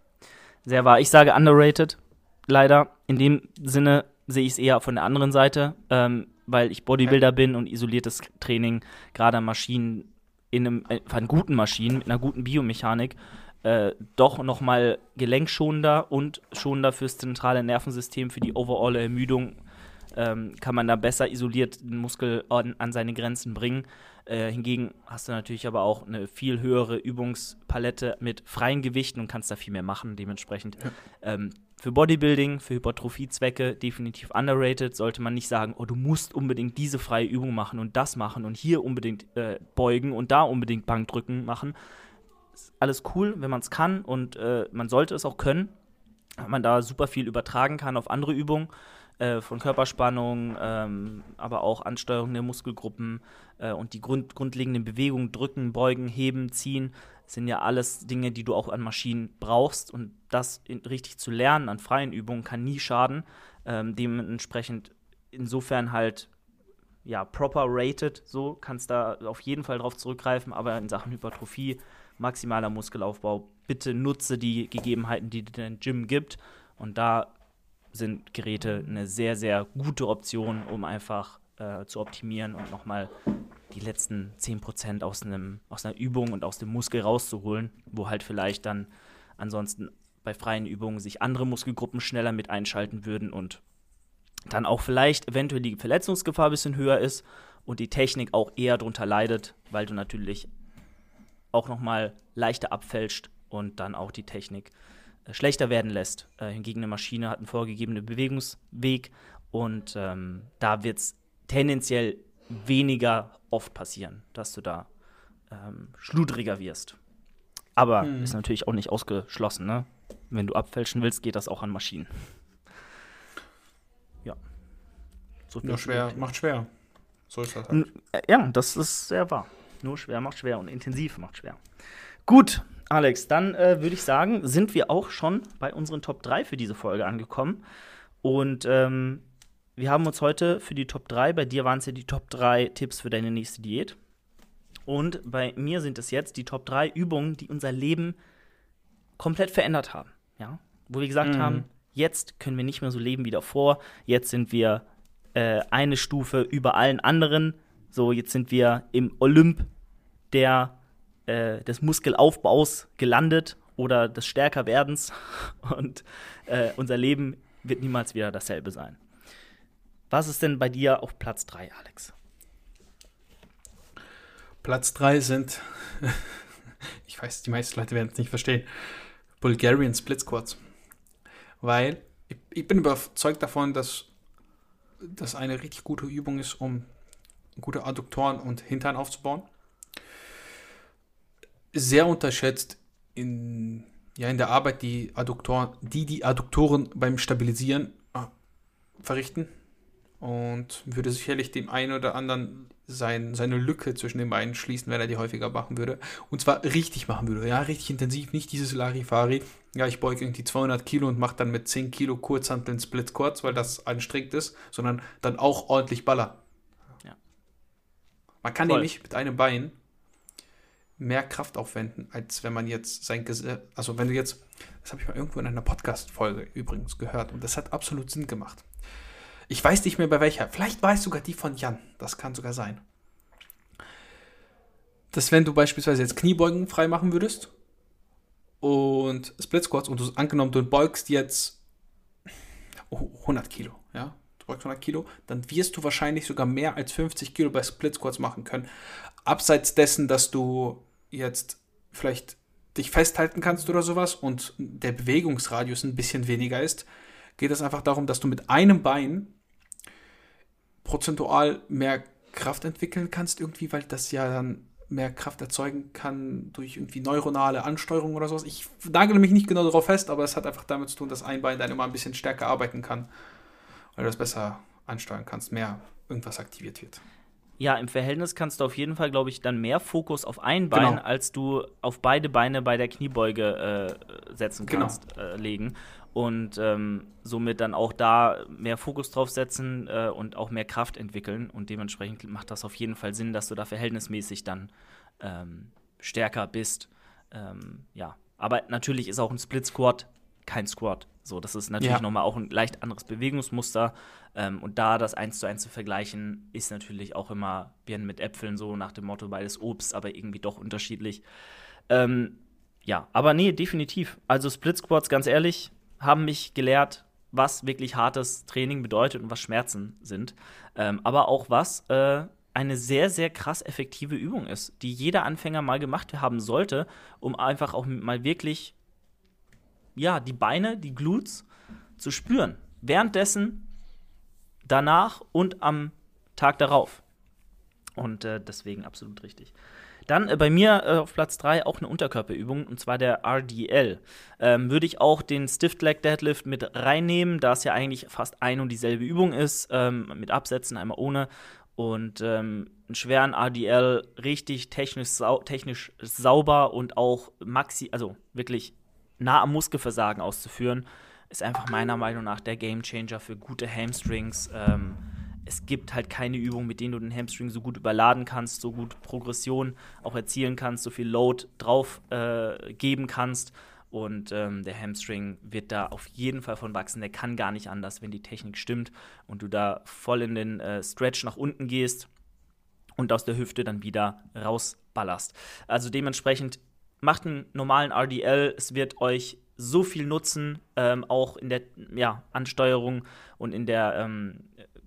Sehr wahr. Ich sage underrated, leider. In dem Sinne sehe ich es eher von der anderen Seite, ähm, weil ich Bodybuilder bin und isoliertes Training, gerade an Maschinen, in einem, äh, an guten Maschinen mit einer guten Biomechanik, äh, doch noch mal gelenkschonender und schonender fürs zentrale Nervensystem, für die overall Ermüdung, ähm, kann man da besser isoliert den Muskel an, an seine Grenzen bringen. Äh, hingegen hast du natürlich aber auch eine viel höhere Übungspalette mit freien Gewichten und kannst da viel mehr machen. Dementsprechend ähm, für Bodybuilding, für Hypertrophiezwecke definitiv underrated. Sollte man nicht sagen, oh, du musst unbedingt diese freie Übung machen und das machen und hier unbedingt äh, beugen und da unbedingt Bankdrücken machen. Ist alles cool, wenn man es kann und äh, man sollte es auch können, weil man da super viel übertragen kann auf andere Übungen äh, von Körperspannung, ähm, aber auch Ansteuerung der Muskelgruppen äh, und die Grund grundlegenden Bewegungen, drücken, beugen, heben, ziehen, sind ja alles Dinge, die du auch an Maschinen brauchst und das in, richtig zu lernen an freien Übungen kann nie schaden. Ähm, dementsprechend insofern halt ja proper rated, so kannst da auf jeden Fall drauf zurückgreifen, aber in Sachen Hypertrophie, maximaler Muskelaufbau, bitte nutze die Gegebenheiten, die dir dein Gym gibt und da sind Geräte eine sehr, sehr gute Option, um einfach äh, zu optimieren und nochmal die letzten 10% aus, einem, aus einer Übung und aus dem Muskel rauszuholen, wo halt vielleicht dann ansonsten bei freien Übungen sich andere Muskelgruppen schneller mit einschalten würden und dann auch vielleicht eventuell die Verletzungsgefahr ein bisschen höher ist und die Technik auch eher darunter leidet, weil du natürlich auch nochmal leichter abfälscht und dann auch die Technik schlechter werden lässt. Äh, hingegen eine Maschine hat einen vorgegebenen Bewegungsweg und ähm, da wird es tendenziell weniger oft passieren, dass du da ähm, schludriger wirst. Aber Hm. ist natürlich auch nicht ausgeschlossen, ne? Wenn du abfälschen willst, geht das auch an Maschinen. Ja. So Nur schwer, macht schwer. So ist das halt. Äh, Ja, das ist sehr wahr. Nur schwer macht schwer und intensiv macht schwer. Gut, Alex, dann äh, würde ich sagen, sind wir auch schon bei unseren Top 3 für diese Folge angekommen. Und ähm, wir haben uns heute für die Top 3, bei dir waren es ja die Top 3 Tipps für deine nächste Diät. Und bei mir sind es jetzt die Top 3 Übungen, die unser Leben komplett verändert haben. Ja? Wo wir gesagt mhm. haben, jetzt können wir nicht mehr so leben wie davor. Jetzt sind wir äh, eine Stufe über allen anderen. So, jetzt sind wir im Olymp der, äh, des Muskelaufbaus gelandet oder des Stärkerwerdens. Und äh, unser Leben wird niemals wieder dasselbe sein. Was ist denn bei dir auf Platz 3, Alex? Platz 3 sind, ich weiß, die meisten Leute werden es nicht verstehen, Bulgarian Split Squats. Weil ich, ich, bin überzeugt davon, dass das eine richtig gute Übung ist, um gute Adduktoren und Hintern aufzubauen. Sehr unterschätzt in, ja, in der Arbeit, die Adduktoren, die die Adduktoren beim Stabilisieren äh, verrichten und würde sicherlich dem einen oder anderen sein, seine Lücke zwischen den beiden schließen, wenn er die häufiger machen würde. Und zwar richtig machen würde. Ja, richtig intensiv, nicht dieses Larifari. Ja, ich beuge irgendwie 200 Kilo und mache dann mit 10 Kilo Kurzhanteln Split Squats, weil das anstrengend ist, sondern dann auch ordentlich ballern. Ja. Man kann Voll. nämlich mit einem Bein mehr Kraft aufwenden, als wenn man jetzt sein Gesicht, also wenn du jetzt, das habe ich mal irgendwo in einer Podcast-Folge übrigens gehört und das hat absolut Sinn gemacht. Ich weiß nicht mehr bei welcher. Vielleicht war es sogar die von Jan. Das kann sogar sein. Dass wenn du beispielsweise jetzt Kniebeugen frei machen würdest und Split Squats und du angenommen, du beugst jetzt 100 Kilo, ja, du beugst 100 Kilo, dann wirst du wahrscheinlich sogar mehr als 50 Kilo bei Split Squats machen können. Abseits dessen, dass du jetzt vielleicht dich festhalten kannst oder sowas und der Bewegungsradius ein bisschen weniger ist, geht es einfach darum, dass du mit einem Bein prozentual mehr Kraft entwickeln kannst, irgendwie, weil das ja dann mehr Kraft erzeugen kann durch irgendwie neuronale Ansteuerung oder sowas. Ich nagele mich nicht genau darauf fest, aber es hat einfach damit zu tun, dass ein Bein dann immer ein bisschen stärker arbeiten kann, weil du das besser ansteuern kannst, mehr irgendwas aktiviert wird. Ja, im Verhältnis kannst du auf jeden Fall, glaube ich, dann mehr Fokus auf ein Bein, genau. als du auf beide Beine bei der Kniebeuge äh, setzen genau. kannst, genau. äh, legen und ähm, somit dann auch da mehr Fokus drauf setzen äh, und auch mehr Kraft entwickeln. Und dementsprechend macht das auf jeden Fall Sinn, dass du da verhältnismäßig dann ähm, stärker bist. Ähm, ja, aber natürlich ist auch ein Split Squat kein Squat. So, das ist natürlich ja. nochmal auch ein leicht anderes Bewegungsmuster. Ähm, und da das eins zu eins zu vergleichen, ist natürlich auch immer, wie mit Äpfeln so nach dem Motto beides Obst, aber irgendwie doch unterschiedlich. Ähm, ja, aber nee, definitiv. Also Split Squats, ganz ehrlich, haben mich gelehrt, was wirklich hartes Training bedeutet und was Schmerzen sind. Ähm, aber auch was äh, eine sehr, sehr krass effektive Übung ist, die jeder Anfänger mal gemacht haben sollte, um einfach auch mal wirklich, ja, die Beine, die Glutes zu spüren. Währenddessen, danach und am Tag darauf. Und äh, deswegen absolut richtig. Dann äh, bei mir äh, auf Platz 3 auch eine Unterkörperübung, und zwar der RDL. Ähm, Würde ich auch den Stiff Leg Deadlift mit reinnehmen, da es ja eigentlich fast ein und dieselbe Übung ist, ähm, mit Absätzen, einmal ohne. Und ähm, einen schweren RDL richtig technisch, sau technisch sauber und auch maxi, also wirklich nah am Muskelversagen auszuführen, ist einfach meiner Meinung nach der Gamechanger für gute Hamstrings. Ähm, es gibt halt keine Übung, mit denen du den Hamstring so gut überladen kannst, so gut Progression auch erzielen kannst, so viel Load drauf äh, geben kannst. Und ähm, der Hamstring wird da auf jeden Fall von wachsen. Der kann gar nicht anders, wenn die Technik stimmt und du da voll in den äh, Stretch nach unten gehst und aus der Hüfte dann wieder rausballerst. Also dementsprechend macht einen normalen RDL. Es wird euch so viel nutzen, ähm, auch in der ja, Ansteuerung und in der ähm,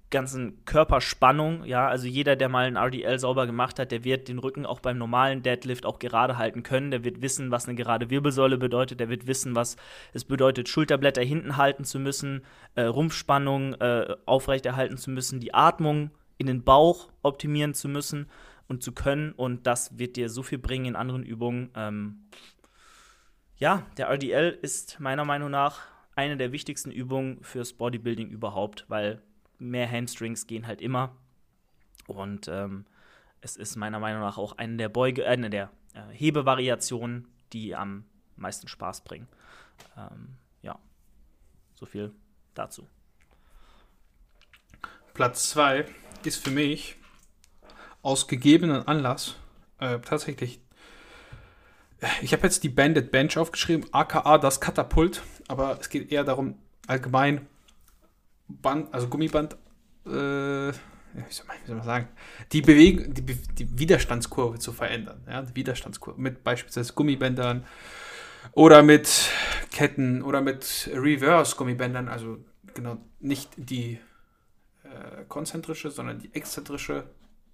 ganzen Körperspannung, ja, also jeder, der mal ein RDL sauber gemacht hat, der wird den Rücken auch beim normalen Deadlift auch gerade halten können, der wird wissen, was eine gerade Wirbelsäule bedeutet, der wird wissen, was es bedeutet, Schulterblätter hinten halten zu müssen, äh, Rumpfspannung äh, aufrechterhalten zu müssen, die Atmung in den Bauch optimieren zu müssen und zu können. Und das wird dir so viel bringen in anderen Übungen. Ähm, ja, der RDL ist meiner Meinung nach eine der wichtigsten Übungen fürs Bodybuilding überhaupt, weil mehr Hamstrings gehen halt immer. Und ähm, es ist meiner Meinung nach auch eine der Beuge, äh, eine der äh, Hebevariationen, die am meisten Spaß bringen. Ähm, ja, so viel dazu. Platz 2 ist für mich aus gegebenen Anlass äh, tatsächlich. Ich habe jetzt die Bandit Bench aufgeschrieben, aka das Katapult, aber es geht eher darum, allgemein Band, also Gummiband, äh, wie, soll man, wie soll man sagen, die Bewegung, die, die Widerstandskurve zu verändern. Ja, die Widerstandskurve mit beispielsweise Gummibändern oder mit Ketten oder mit Reverse-Gummibändern, also genau nicht die äh, konzentrische, sondern die exzentrische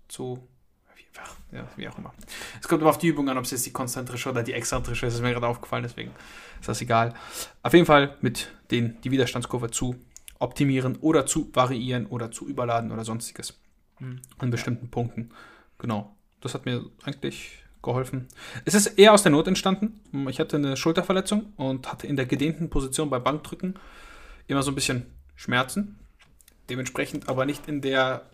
zu wie, ja, wie auch immer. Es kommt immer auf die Übung an, ob es jetzt die konzentrische oder die exzentrische ist. Das ist mir gerade aufgefallen, deswegen ist das egal. Auf jeden Fall mit den die Widerstandskurve zu optimieren oder zu variieren oder zu überladen oder sonstiges. Mhm. An bestimmten Punkten. Genau. Das hat mir eigentlich geholfen. Es ist eher aus der Not entstanden. Ich hatte eine Schulterverletzung und hatte in der gedehnten Position bei Bankdrücken immer so ein bisschen Schmerzen. Dementsprechend aber nicht in der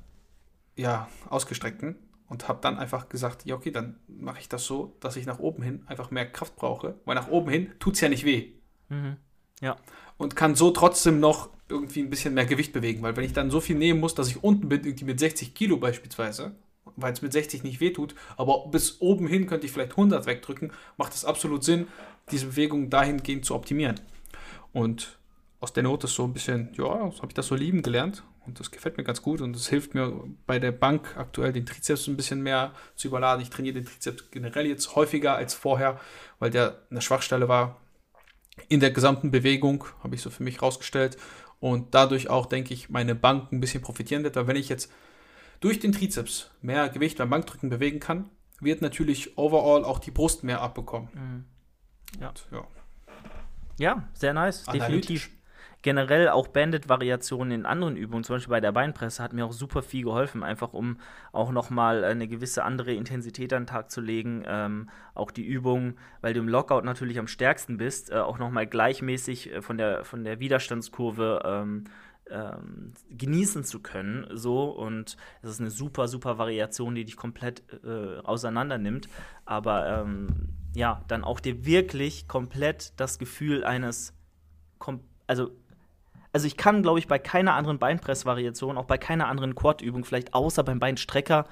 ja, ausgestreckten. Und habe dann einfach gesagt, ja, okay, dann mache ich das so, dass ich nach oben hin einfach mehr Kraft brauche. Weil nach oben hin tut es ja nicht weh. Mhm. Ja. Und kann so trotzdem noch irgendwie ein bisschen mehr Gewicht bewegen. Weil wenn ich dann so viel nehmen muss, dass ich unten bin, irgendwie mit 60 Kilo beispielsweise, weil es mit 60 nicht wehtut, aber bis oben hin könnte ich vielleicht 100 wegdrücken, macht es absolut Sinn, diese Bewegung dahingehend zu optimieren. Und aus der Not ist so ein bisschen, ja, habe ich das so lieben gelernt und das gefällt mir ganz gut und das hilft mir bei der Bank aktuell den Trizeps ein bisschen mehr zu überladen. Ich trainiere den Trizeps generell jetzt häufiger als vorher, weil der eine Schwachstelle war in der gesamten Bewegung, habe ich so für mich rausgestellt und dadurch auch, denke ich, meine Bank ein bisschen profitieren wird, weil wenn ich jetzt durch den Trizeps mehr Gewicht beim Bankdrücken bewegen kann, wird natürlich overall auch die Brust mehr abbekommen. Mhm. Ja. Und, ja. ja. sehr nice, definitiv generell auch Bandit-Variationen in anderen Übungen, zum Beispiel bei der Beinpresse, hat mir auch super viel geholfen, einfach um auch nochmal eine gewisse andere Intensität an den Tag zu legen. Ähm, auch die Übung, weil du im Lockout natürlich am stärksten bist, äh, auch nochmal gleichmäßig äh, von, der, von der Widerstandskurve ähm, ähm, genießen zu können. So und es ist eine super, super Variation, die dich komplett äh, auseinander nimmt. Aber ähm, ja, dann auch dir wirklich komplett das Gefühl eines, also also ich kann, glaube ich, bei keiner anderen Beinpressvariation, auch bei keiner anderen Quad-Übung, vielleicht außer beim Beinstrecker,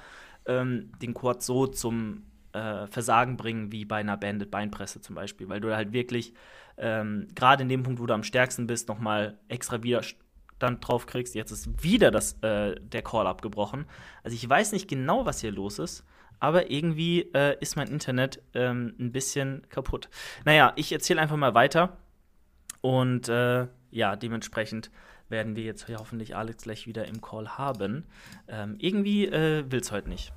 ähm, den Quad so zum äh, Versagen bringen wie bei einer Banded Beinpresse zum Beispiel, weil du halt wirklich ähm, gerade in dem Punkt, wo du am stärksten bist, nochmal extra Widerstand drauf kriegst. Jetzt ist wieder das, äh, der Call abgebrochen. Also ich weiß nicht genau, was hier los ist aber irgendwie äh, ist mein Internet ähm, ein bisschen kaputt. Naja, ich erzähle einfach mal weiter. Und äh, ja, dementsprechend werden wir jetzt hoffentlich Alex gleich wieder im Call haben. Ähm, irgendwie äh, will es heute nicht.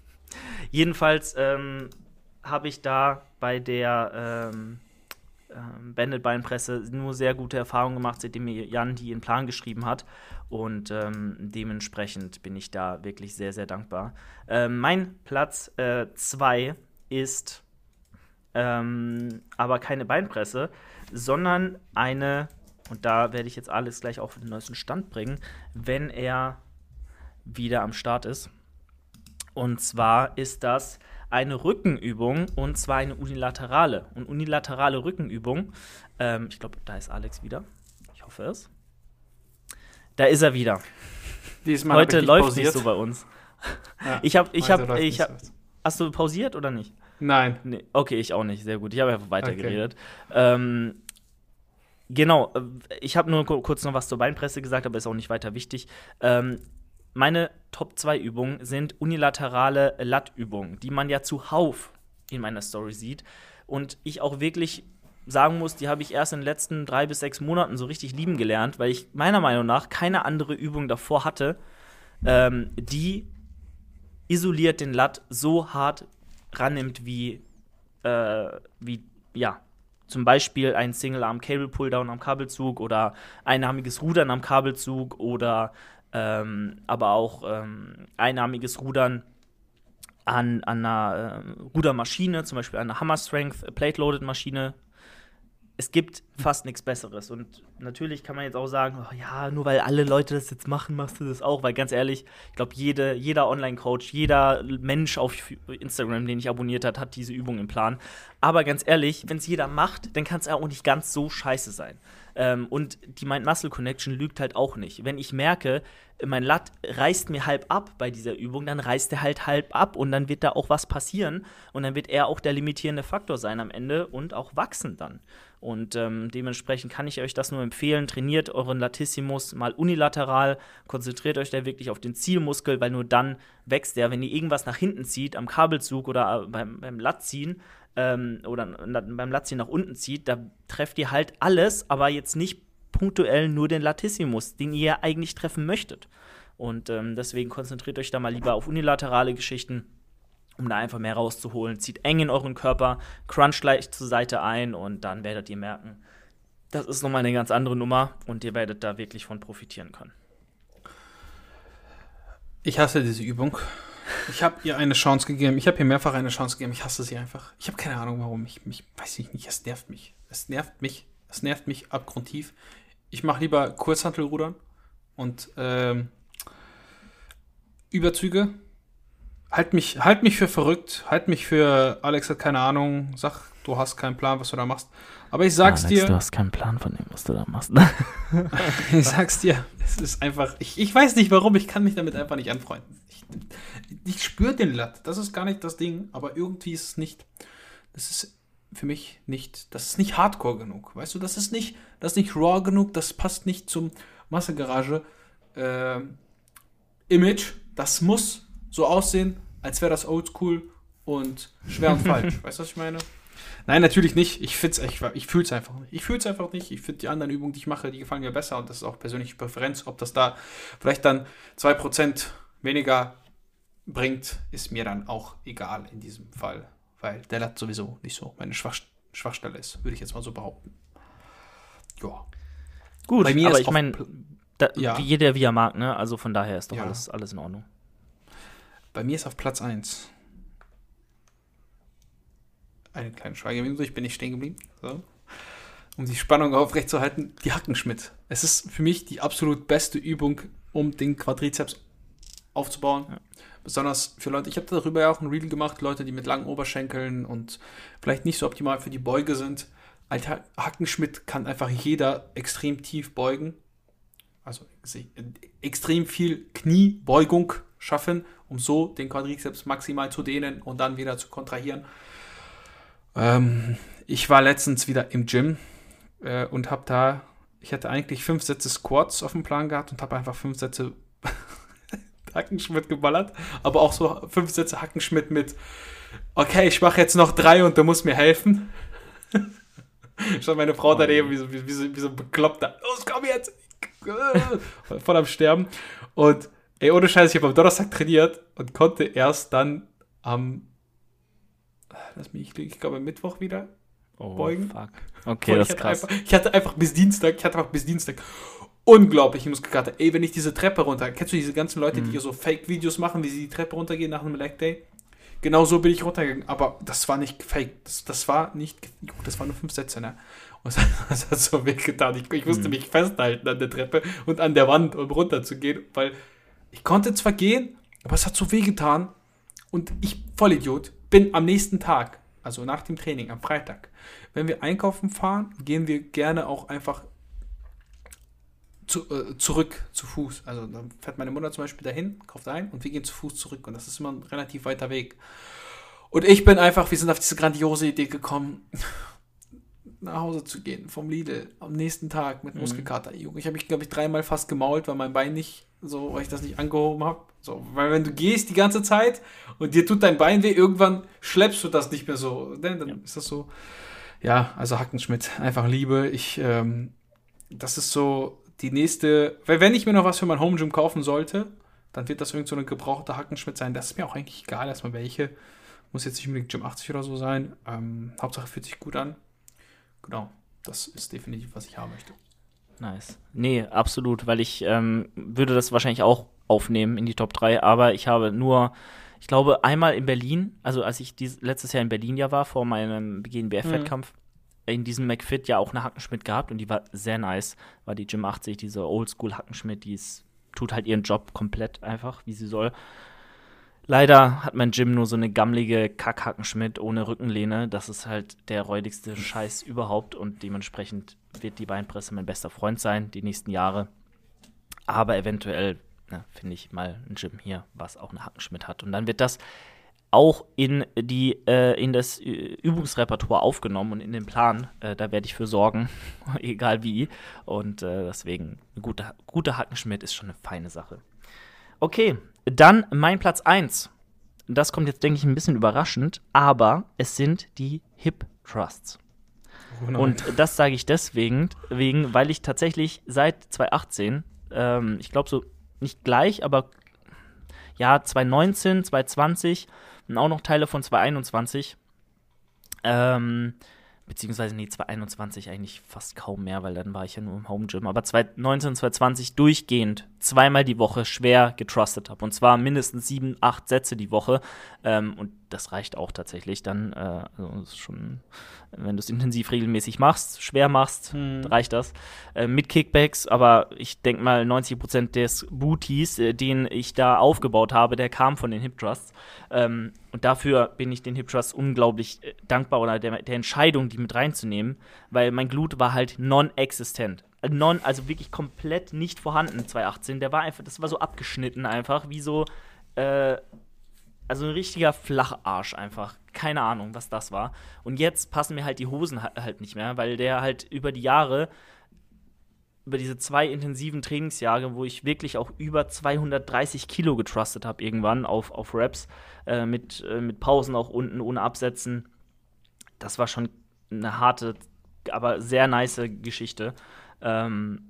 Jedenfalls ähm, habe ich da bei der ähm, ähm, Bandit Beinpresse nur sehr gute Erfahrungen gemacht, seitdem mir Jan die in Plan geschrieben hat. Und ähm, dementsprechend bin ich da wirklich sehr, sehr dankbar. Ähm, mein Platz 2 äh, ist ähm, aber keine Beinpresse, sondern eine und da werde ich jetzt alles gleich auf den neuesten Stand bringen, wenn er wieder am Start ist. Und zwar ist das eine Rückenübung und zwar eine unilaterale. Und unilaterale Rückenübung, ähm, ich glaube, da ist Alex wieder. Ich hoffe es. Da ist er wieder. Diesmal Heute läuft pausiert. nicht so bei uns. Ja, ich habe, ich habe, ich habe. Hast du pausiert oder nicht? Nein. Nee, okay, ich auch nicht. Sehr gut. Ich habe einfach weitergeredet. Okay. Ähm, Genau, äh, ich habe nur kurz noch was zur Beinpresse gesagt, aber ist auch nicht weiter wichtig. Ähm, meine Top 2 Übungen sind unilaterale Lattübungen, die man ja zuhauf in meiner Story sieht. Und ich auch wirklich sagen muss, die habe ich erst in den letzten drei bis sechs Monaten so richtig lieben gelernt, weil ich meiner Meinung nach keine andere Übung davor hatte, ähm, die isoliert den Latt so hart rannimmt wie, äh, wie ja, zum Beispiel ein Single-Arm-Cable-Pulldown am Kabelzug oder einarmiges Rudern am Kabelzug oder ähm, aber auch ähm, einarmiges Rudern an, an einer äh, Rudermaschine, zum Beispiel einer Hammer Strength Plate-Loaded Maschine. Es gibt fast nichts Besseres. Und natürlich kann man jetzt auch sagen, oh ja, nur weil alle Leute das jetzt machen, machst du das auch. Weil ganz ehrlich, ich glaube, jede, jeder Online-Coach, jeder Mensch auf Instagram, den ich abonniert hat, hat diese Übung im Plan. Aber ganz ehrlich, wenn es jeder macht, dann kann es auch nicht ganz so scheiße sein. Ähm, und die Mind-Muscle-Connection lügt halt auch nicht. Wenn ich merke, mein Lat reißt mir halb ab bei dieser Übung, dann reißt er halt halb ab und dann wird da auch was passieren und dann wird er auch der limitierende Faktor sein am Ende und auch wachsen dann. Und ähm, dementsprechend kann ich euch das nur empfehlen. Trainiert euren Latissimus mal unilateral, konzentriert euch da wirklich auf den Zielmuskel, weil nur dann wächst der. Wenn ihr irgendwas nach hinten zieht, am Kabelzug oder äh, beim, beim Latziehen, ähm, oder beim Latziehen nach unten zieht, da trefft ihr halt alles, aber jetzt nicht punktuell nur den Latissimus, den ihr eigentlich treffen möchtet. Und ähm, deswegen konzentriert euch da mal lieber auf unilaterale Geschichten, um da einfach mehr rauszuholen. Zieht eng in euren Körper, cruncht leicht zur Seite ein und dann werdet ihr merken, das ist nochmal eine ganz andere Nummer und ihr werdet da wirklich von profitieren können. Ich hasse diese Übung. Ich habe ihr eine Chance gegeben. Ich habe ihr mehrfach eine Chance gegeben. Ich hasse sie einfach. Ich habe keine Ahnung, warum. Ich, mich, weiß ich nicht. Es nervt mich. Es nervt mich. Es nervt mich abgrundtief. Ich mache lieber Kurzhantelrudern und ähm, Überzüge. Halt mich, halt mich für verrückt. Halt mich für Alex hat keine Ahnung. Sag, du hast keinen Plan, was du da machst. Aber ich sag's Alex, dir. Du hast keinen Plan von dem, was du da machst. ich sag's dir. Es ist einfach. Ich, ich weiß nicht warum. Ich kann mich damit einfach nicht anfreunden. Ich, ich spüre den Latt. Das ist gar nicht das Ding. Aber irgendwie ist es nicht. Das ist für mich nicht. Das ist nicht Hardcore genug. Weißt du, das ist nicht, das ist nicht raw genug. Das passt nicht zum Massegarage äh, Image. Das muss so aussehen, als wäre das oldschool und schwer und falsch. Weißt du, was ich meine? Nein, natürlich nicht. Ich find's, ich, ich fühle es einfach nicht. Ich fühle es einfach nicht. Ich finde die anderen Übungen, die ich mache, die gefallen mir besser und das ist auch persönliche Präferenz. Ob das da vielleicht dann 2% weniger bringt, ist mir dann auch egal in diesem Fall, weil der Lat sowieso nicht so meine Schwach Schwachstelle ist, würde ich jetzt mal so behaupten. Ja. Gut, Bei mir aber ich meine, ja. jeder wie er mag, ne? Also von daher ist doch ja. alles, alles in Ordnung. Bei mir ist auf Platz 1 eine kleine Schweigeminute, ich bin nicht stehen geblieben. So. Um die Spannung aufrechtzuerhalten, die Hackenschmidt. Es ist für mich die absolut beste Übung, um den Quadrizeps aufzubauen. Ja. Besonders für Leute, ich habe darüber ja auch ein Reel gemacht, Leute, die mit langen Oberschenkeln und vielleicht nicht so optimal für die Beuge sind. Alter, Hackenschmidt kann einfach jeder extrem tief beugen. Also extrem viel Kniebeugung schaffen, um so den Quadrizeps maximal zu dehnen und dann wieder zu kontrahieren. Ähm, ich war letztens wieder im Gym äh, und habe da, ich hatte eigentlich fünf Sätze Squats auf dem Plan gehabt und habe einfach fünf Sätze Hackenschmidt geballert, aber auch so fünf Sätze Hackenschmidt mit, okay, ich mache jetzt noch drei und du musst mir helfen. Schon meine Frau oh, daneben, wie so, wie, so, wie so ein Bekloppter. Los, komm jetzt! Voll am Sterben. Und ey, ohne Scheiß, ich habe am Donnerstag trainiert und konnte erst dann am lass mich, ich glaube, Mittwoch wieder oh, beugen. Fuck. Okay, das ist krass. Einfach, ich hatte einfach bis Dienstag, ich hatte einfach bis Dienstag unglaubliche Muskelkater. Ey, wenn ich diese Treppe runter, kennst du diese ganzen Leute, mhm. die hier so Fake-Videos machen, wie sie die Treppe runtergehen nach einem Leg Day? Genau so bin ich runtergegangen, aber das war nicht fake. Das, das war nicht, das waren nur fünf Sätze, ne? Und das, hat so wehgetan. Ich, ich musste mhm. mich festhalten an der Treppe und an der Wand, um runterzugehen, weil ich konnte zwar gehen, aber es hat so wehgetan. Und ich, Vollidiot, bin am nächsten Tag, also nach dem Training, am Freitag, wenn wir einkaufen fahren, gehen wir gerne auch einfach zu, äh, zurück zu Fuß. Also dann fährt meine Mutter zum Beispiel dahin, kauft ein und wir gehen zu Fuß zurück. Und das ist immer ein relativ weiter Weg. Und ich bin einfach, wir sind auf diese grandiose Idee gekommen, nach Hause zu gehen vom Lidl am nächsten Tag mit mhm. Muskelkater. Mhm. Ich habe mich, glaube ich, dreimal fast gemault, weil mein Bein nicht so, weil ich das nicht angehoben habe. So, weil wenn du gehst die ganze Zeit und dir tut dein Bein weh, irgendwann schleppst du das nicht mehr so. Dann, dann ja. ist das so. Ja, also Hackenschmidt, einfach Liebe. Ich, ähm, das ist so die nächste, weil wenn ich mir noch was für mein Home Gym kaufen sollte, dann wird das irgend so eine gebrauchte Hackenschmidt sein. Das ist mir auch eigentlich egal, erstmal welche. Muss jetzt nicht unbedingt Gym 80 oder so sein. Ähm, Hauptsache fühlt sich gut an. Genau, das ist definitiv, was ich haben möchte. Nice. Nee, absolut, weil ich ähm, würde das wahrscheinlich auch aufnehmen in die Top 3, aber ich habe nur, ich glaube, einmal in Berlin, also als ich dies, letztes Jahr in Berlin ja war, vor meinem GNBF-Wettkampf, mhm. in diesem McFit ja auch eine Hackenschmidt gehabt und die war sehr nice. War die Gym 80, diese Oldschool Hackenschmidt, die ist, tut halt ihren Job komplett einfach, wie sie soll. Leider hat mein Gym nur so eine gammlige Kackhackenschmidt ohne Rückenlehne. Das ist halt der räudigste Scheiß überhaupt und dementsprechend wird die Beinpresse mein bester Freund sein, die nächsten Jahre. Aber eventuell finde ich mal ein Gym hier, was auch eine Hackenschmidt hat. Und dann wird das auch in, die, äh, in das Übungsrepertoire aufgenommen und in den Plan. Äh, da werde ich für sorgen, egal wie. Und äh, deswegen, eine gute, gute Hackenschmidt ist schon eine feine Sache. Okay, dann mein Platz 1. Das kommt jetzt, denke ich, ein bisschen überraschend, aber es sind die Hip Trusts. Oh und das sage ich deswegen, wegen, weil ich tatsächlich seit 2018, ähm, ich glaube so nicht gleich, aber ja, 2019, 2020 und auch noch Teile von 2021, ähm, beziehungsweise nee, 2021 eigentlich fast kaum mehr, weil dann war ich ja nur im Home Gym, aber 2019, 2020 durchgehend zweimal die Woche schwer getrustet habe. Und zwar mindestens sieben, acht Sätze die Woche. Ähm, und das reicht auch tatsächlich dann. Äh, also schon, wenn du es intensiv regelmäßig machst, schwer machst, hm. reicht das. Äh, mit Kickbacks, aber ich denke mal, 90% des Booties, äh, den ich da aufgebaut habe, der kam von den Hip Trusts. Ähm, und dafür bin ich den Hip Trusts unglaublich äh, dankbar oder der, der Entscheidung, die mit reinzunehmen, weil mein Glut war halt non-existent non, also wirklich komplett nicht vorhanden 2018. Der war einfach, das war so abgeschnitten einfach, wie so, äh, also ein richtiger Flacharsch einfach. Keine Ahnung, was das war. Und jetzt passen mir halt die Hosen halt nicht mehr, weil der halt über die Jahre, über diese zwei intensiven Trainingsjahre, wo ich wirklich auch über 230 Kilo getrustet habe irgendwann auf, auf Raps, äh, mit, äh, mit Pausen auch unten, ohne Absetzen. Das war schon eine harte, aber sehr nice Geschichte ähm,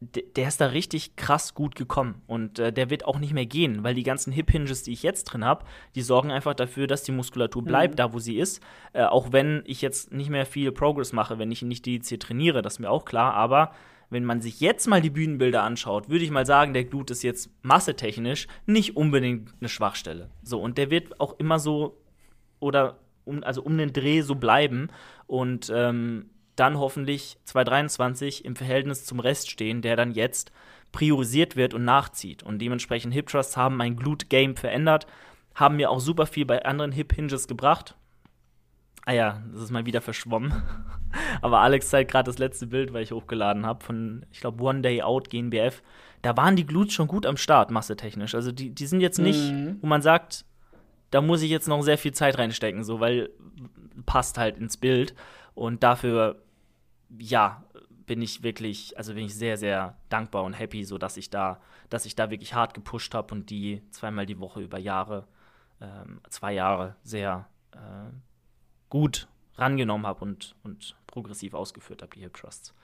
der ist da richtig krass gut gekommen. Und äh, der wird auch nicht mehr gehen, weil die ganzen Hip-Hinges, die ich jetzt drin habe, die sorgen einfach dafür, dass die Muskulatur mhm. bleibt, mhm. da wo sie ist. Äh, auch wenn ich jetzt nicht mehr viel Progress mache, wenn ich nicht dediziert trainiere, das ist mir auch klar. Aber wenn man sich jetzt mal die Bühnenbilder anschaut, würde ich mal sagen, der Glut ist jetzt massetechnisch nicht unbedingt eine Schwachstelle. So, und der wird auch immer so oder um, also um den Dreh so bleiben. Und ähm, dann hoffentlich 2023 im Verhältnis zum Rest stehen, der dann jetzt priorisiert wird und nachzieht. Und dementsprechend Hip Trusts haben mein Glute-Game verändert, haben mir auch super viel bei anderen Hip-Hinges gebracht. Ah ja, das ist mal wieder verschwommen. Aber Alex zeigt gerade das letzte Bild, weil ich hochgeladen habe, von, ich glaube, One Day Out GNBF. Da waren die Glutes schon gut am Start, massetechnisch. Also die, die sind jetzt nicht, mhm. wo man sagt, da muss ich jetzt noch sehr viel Zeit reinstecken, so, weil passt halt ins Bild. Und dafür ja, bin ich wirklich, also bin ich sehr, sehr dankbar und happy, so dass ich da, dass ich da wirklich hart gepusht habe und die zweimal die Woche über Jahre, ähm, zwei Jahre sehr äh, gut rangenommen habe und, und progressiv ausgeführt habe, die Hip Trusts.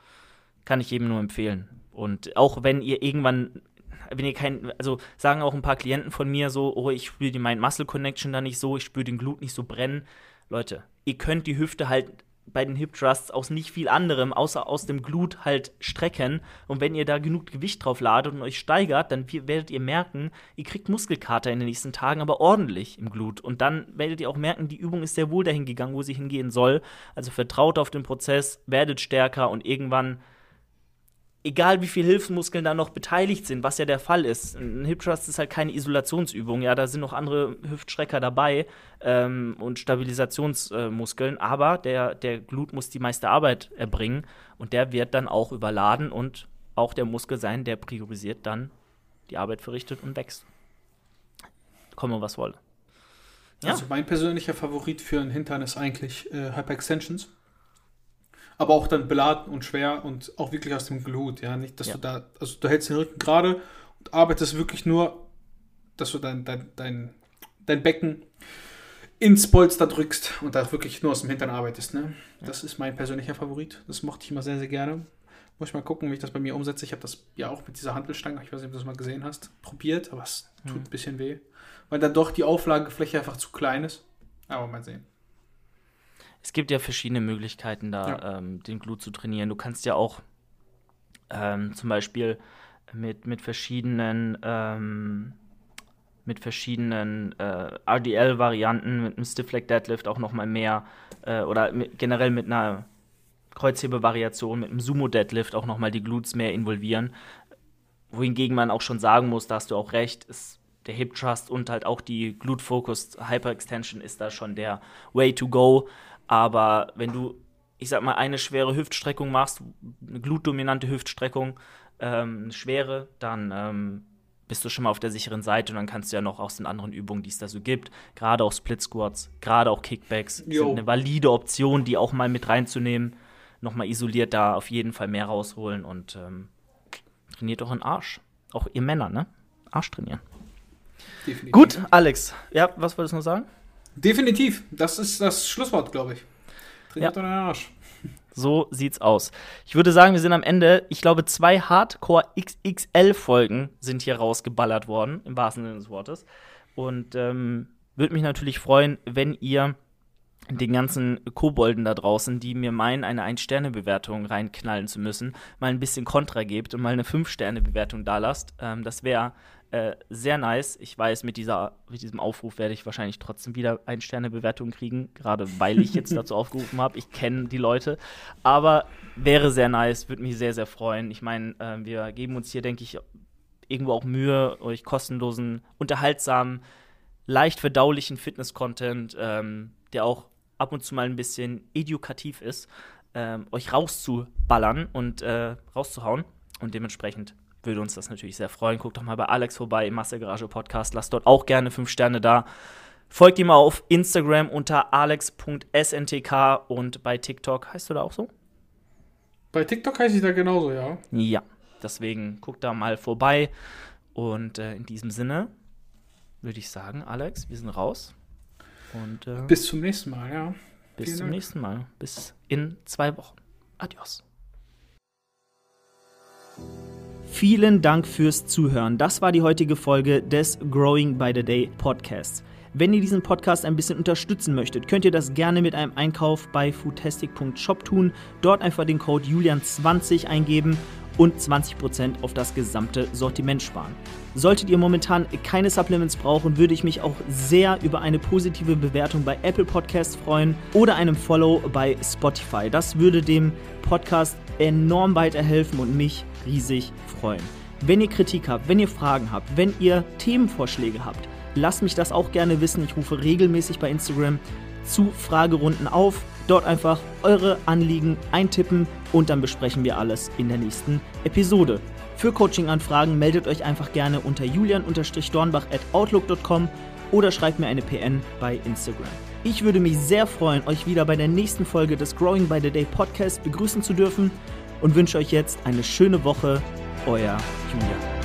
Kann ich jedem nur empfehlen. Und auch wenn ihr irgendwann, wenn ihr kein, also sagen auch ein paar Klienten von mir so, oh, ich spüre die Mind-Muscle-Connection da nicht so, ich spüre den Glut nicht so brennen. Leute, ihr könnt die Hüfte halt bei den Hip Thrusts aus nicht viel anderem, außer aus dem Glut halt strecken. Und wenn ihr da genug Gewicht drauf ladet und euch steigert, dann werdet ihr merken, ihr kriegt Muskelkater in den nächsten Tagen, aber ordentlich im Glut. Und dann werdet ihr auch merken, die Übung ist sehr wohl dahin gegangen, wo sie hingehen soll. Also vertraut auf den Prozess, werdet stärker und irgendwann egal wie viele Hilfsmuskeln da noch beteiligt sind, was ja der Fall ist. Ein Hip Thrust ist halt keine Isolationsübung, ja, da sind noch andere Hüftstrecker dabei ähm, und Stabilisationsmuskeln, äh, aber der, der Glut muss die meiste Arbeit erbringen und der wird dann auch überladen und auch der Muskel sein, der priorisiert dann die Arbeit verrichtet und wächst. Komme, was wolle. Ja. Also mein persönlicher Favorit für einen Hintern ist eigentlich äh, Hyperextensions aber auch dann beladen und schwer und auch wirklich aus dem Glut, ja, nicht, dass ja. du da, also du hältst den Rücken gerade und arbeitest wirklich nur, dass du dein, dein, dein, dein Becken ins Polster drückst und da wirklich nur aus dem Hintern arbeitest, ne? Ja. Das ist mein persönlicher Favorit, das mochte ich immer sehr, sehr gerne. Muss ich mal gucken, wie ich das bei mir umsetze. Ich habe das ja auch mit dieser Handelstange, ich weiß nicht, ob du das mal gesehen hast, probiert, aber es tut mhm. ein bisschen weh, weil dann doch die Auflagefläche einfach zu klein ist. Aber mal sehen es gibt ja verschiedene Möglichkeiten, da ja. ähm, den Glut zu trainieren. Du kannst ja auch ähm, zum Beispiel mit, mit verschiedenen ähm, mit verschiedenen äh, RDL-Varianten, mit einem Stiff Leg Deadlift auch noch mal mehr äh, oder mit, generell mit einer Kreuzhebevariation mit einem Sumo-Deadlift auch nochmal die Glutes mehr involvieren. Wohingegen man auch schon sagen muss, da hast du auch recht, ist der Hip Trust und halt auch die Glute Focused Hyperextension ist da schon der Way to go. Aber wenn du, ich sag mal, eine schwere Hüftstreckung machst, eine glutdominante Hüftstreckung, ähm, eine schwere, dann ähm, bist du schon mal auf der sicheren Seite und dann kannst du ja noch aus den anderen Übungen, die es da so gibt, gerade auch Split Squats, gerade auch Kickbacks, jo. sind eine valide Option, die auch mal mit reinzunehmen, nochmal isoliert da auf jeden Fall mehr rausholen und ähm, trainiert auch einen Arsch. Auch ihr Männer, ne? Arsch trainieren. Definitiv. Gut, Alex. Ja, was wolltest du noch sagen? Definitiv. Das ist das Schlusswort, glaube ich. Trainiert ja. euren Arsch. So sieht's aus. Ich würde sagen, wir sind am Ende. Ich glaube, zwei Hardcore XXL-Folgen sind hier rausgeballert worden, im wahrsten Sinne des Wortes. Und ähm, würde mich natürlich freuen, wenn ihr den ganzen Kobolden da draußen, die mir meinen, eine Ein-Sterne-Bewertung reinknallen zu müssen, mal ein bisschen Kontra gebt und mal eine Fünf-Sterne-Bewertung da lasst. Ähm, das wäre äh, sehr nice. Ich weiß, mit, dieser, mit diesem Aufruf werde ich wahrscheinlich trotzdem wieder Ein-Sterne-Bewertung kriegen, gerade weil ich jetzt dazu aufgerufen habe. Ich kenne die Leute. Aber wäre sehr nice, würde mich sehr, sehr freuen. Ich meine, äh, wir geben uns hier, denke ich, irgendwo auch Mühe, euch kostenlosen, unterhaltsamen, leicht verdaulichen Fitness-Content, ähm, der auch ab und zu mal ein bisschen edukativ ist, ähm, euch rauszuballern und äh, rauszuhauen. Und dementsprechend würde uns das natürlich sehr freuen. Guckt doch mal bei Alex vorbei im Massegarage Podcast. Lasst dort auch gerne fünf Sterne da. Folgt ihm auf Instagram unter alex.sntk und bei TikTok heißt du da auch so? Bei TikTok heiße ich da genauso, ja. Ja, deswegen guckt da mal vorbei. Und äh, in diesem Sinne würde ich sagen, Alex, wir sind raus. Und, äh, bis zum nächsten Mal, ja. Bis Vielen zum Dank. nächsten Mal. Bis in zwei Wochen. Adios. Vielen Dank fürs Zuhören. Das war die heutige Folge des Growing by the Day Podcasts. Wenn ihr diesen Podcast ein bisschen unterstützen möchtet, könnt ihr das gerne mit einem Einkauf bei foodtastic.shop tun. Dort einfach den Code Julian20 eingeben und 20% auf das gesamte Sortiment sparen. Solltet ihr momentan keine Supplements brauchen, würde ich mich auch sehr über eine positive Bewertung bei Apple Podcasts freuen oder einem Follow bei Spotify. Das würde dem Podcast enorm weiterhelfen und mich riesig freuen. Wenn ihr Kritik habt, wenn ihr Fragen habt, wenn ihr Themenvorschläge habt, lasst mich das auch gerne wissen. Ich rufe regelmäßig bei Instagram zu Fragerunden auf. Dort einfach eure Anliegen eintippen und dann besprechen wir alles in der nächsten Episode. Für Coaching-Anfragen meldet euch einfach gerne unter julian-dornbach at outlook.com oder schreibt mir eine PN bei Instagram. Ich würde mich sehr freuen, euch wieder bei der nächsten Folge des Growing by the Day Podcast begrüßen zu dürfen und wünsche euch jetzt eine schöne Woche. Euer Julian.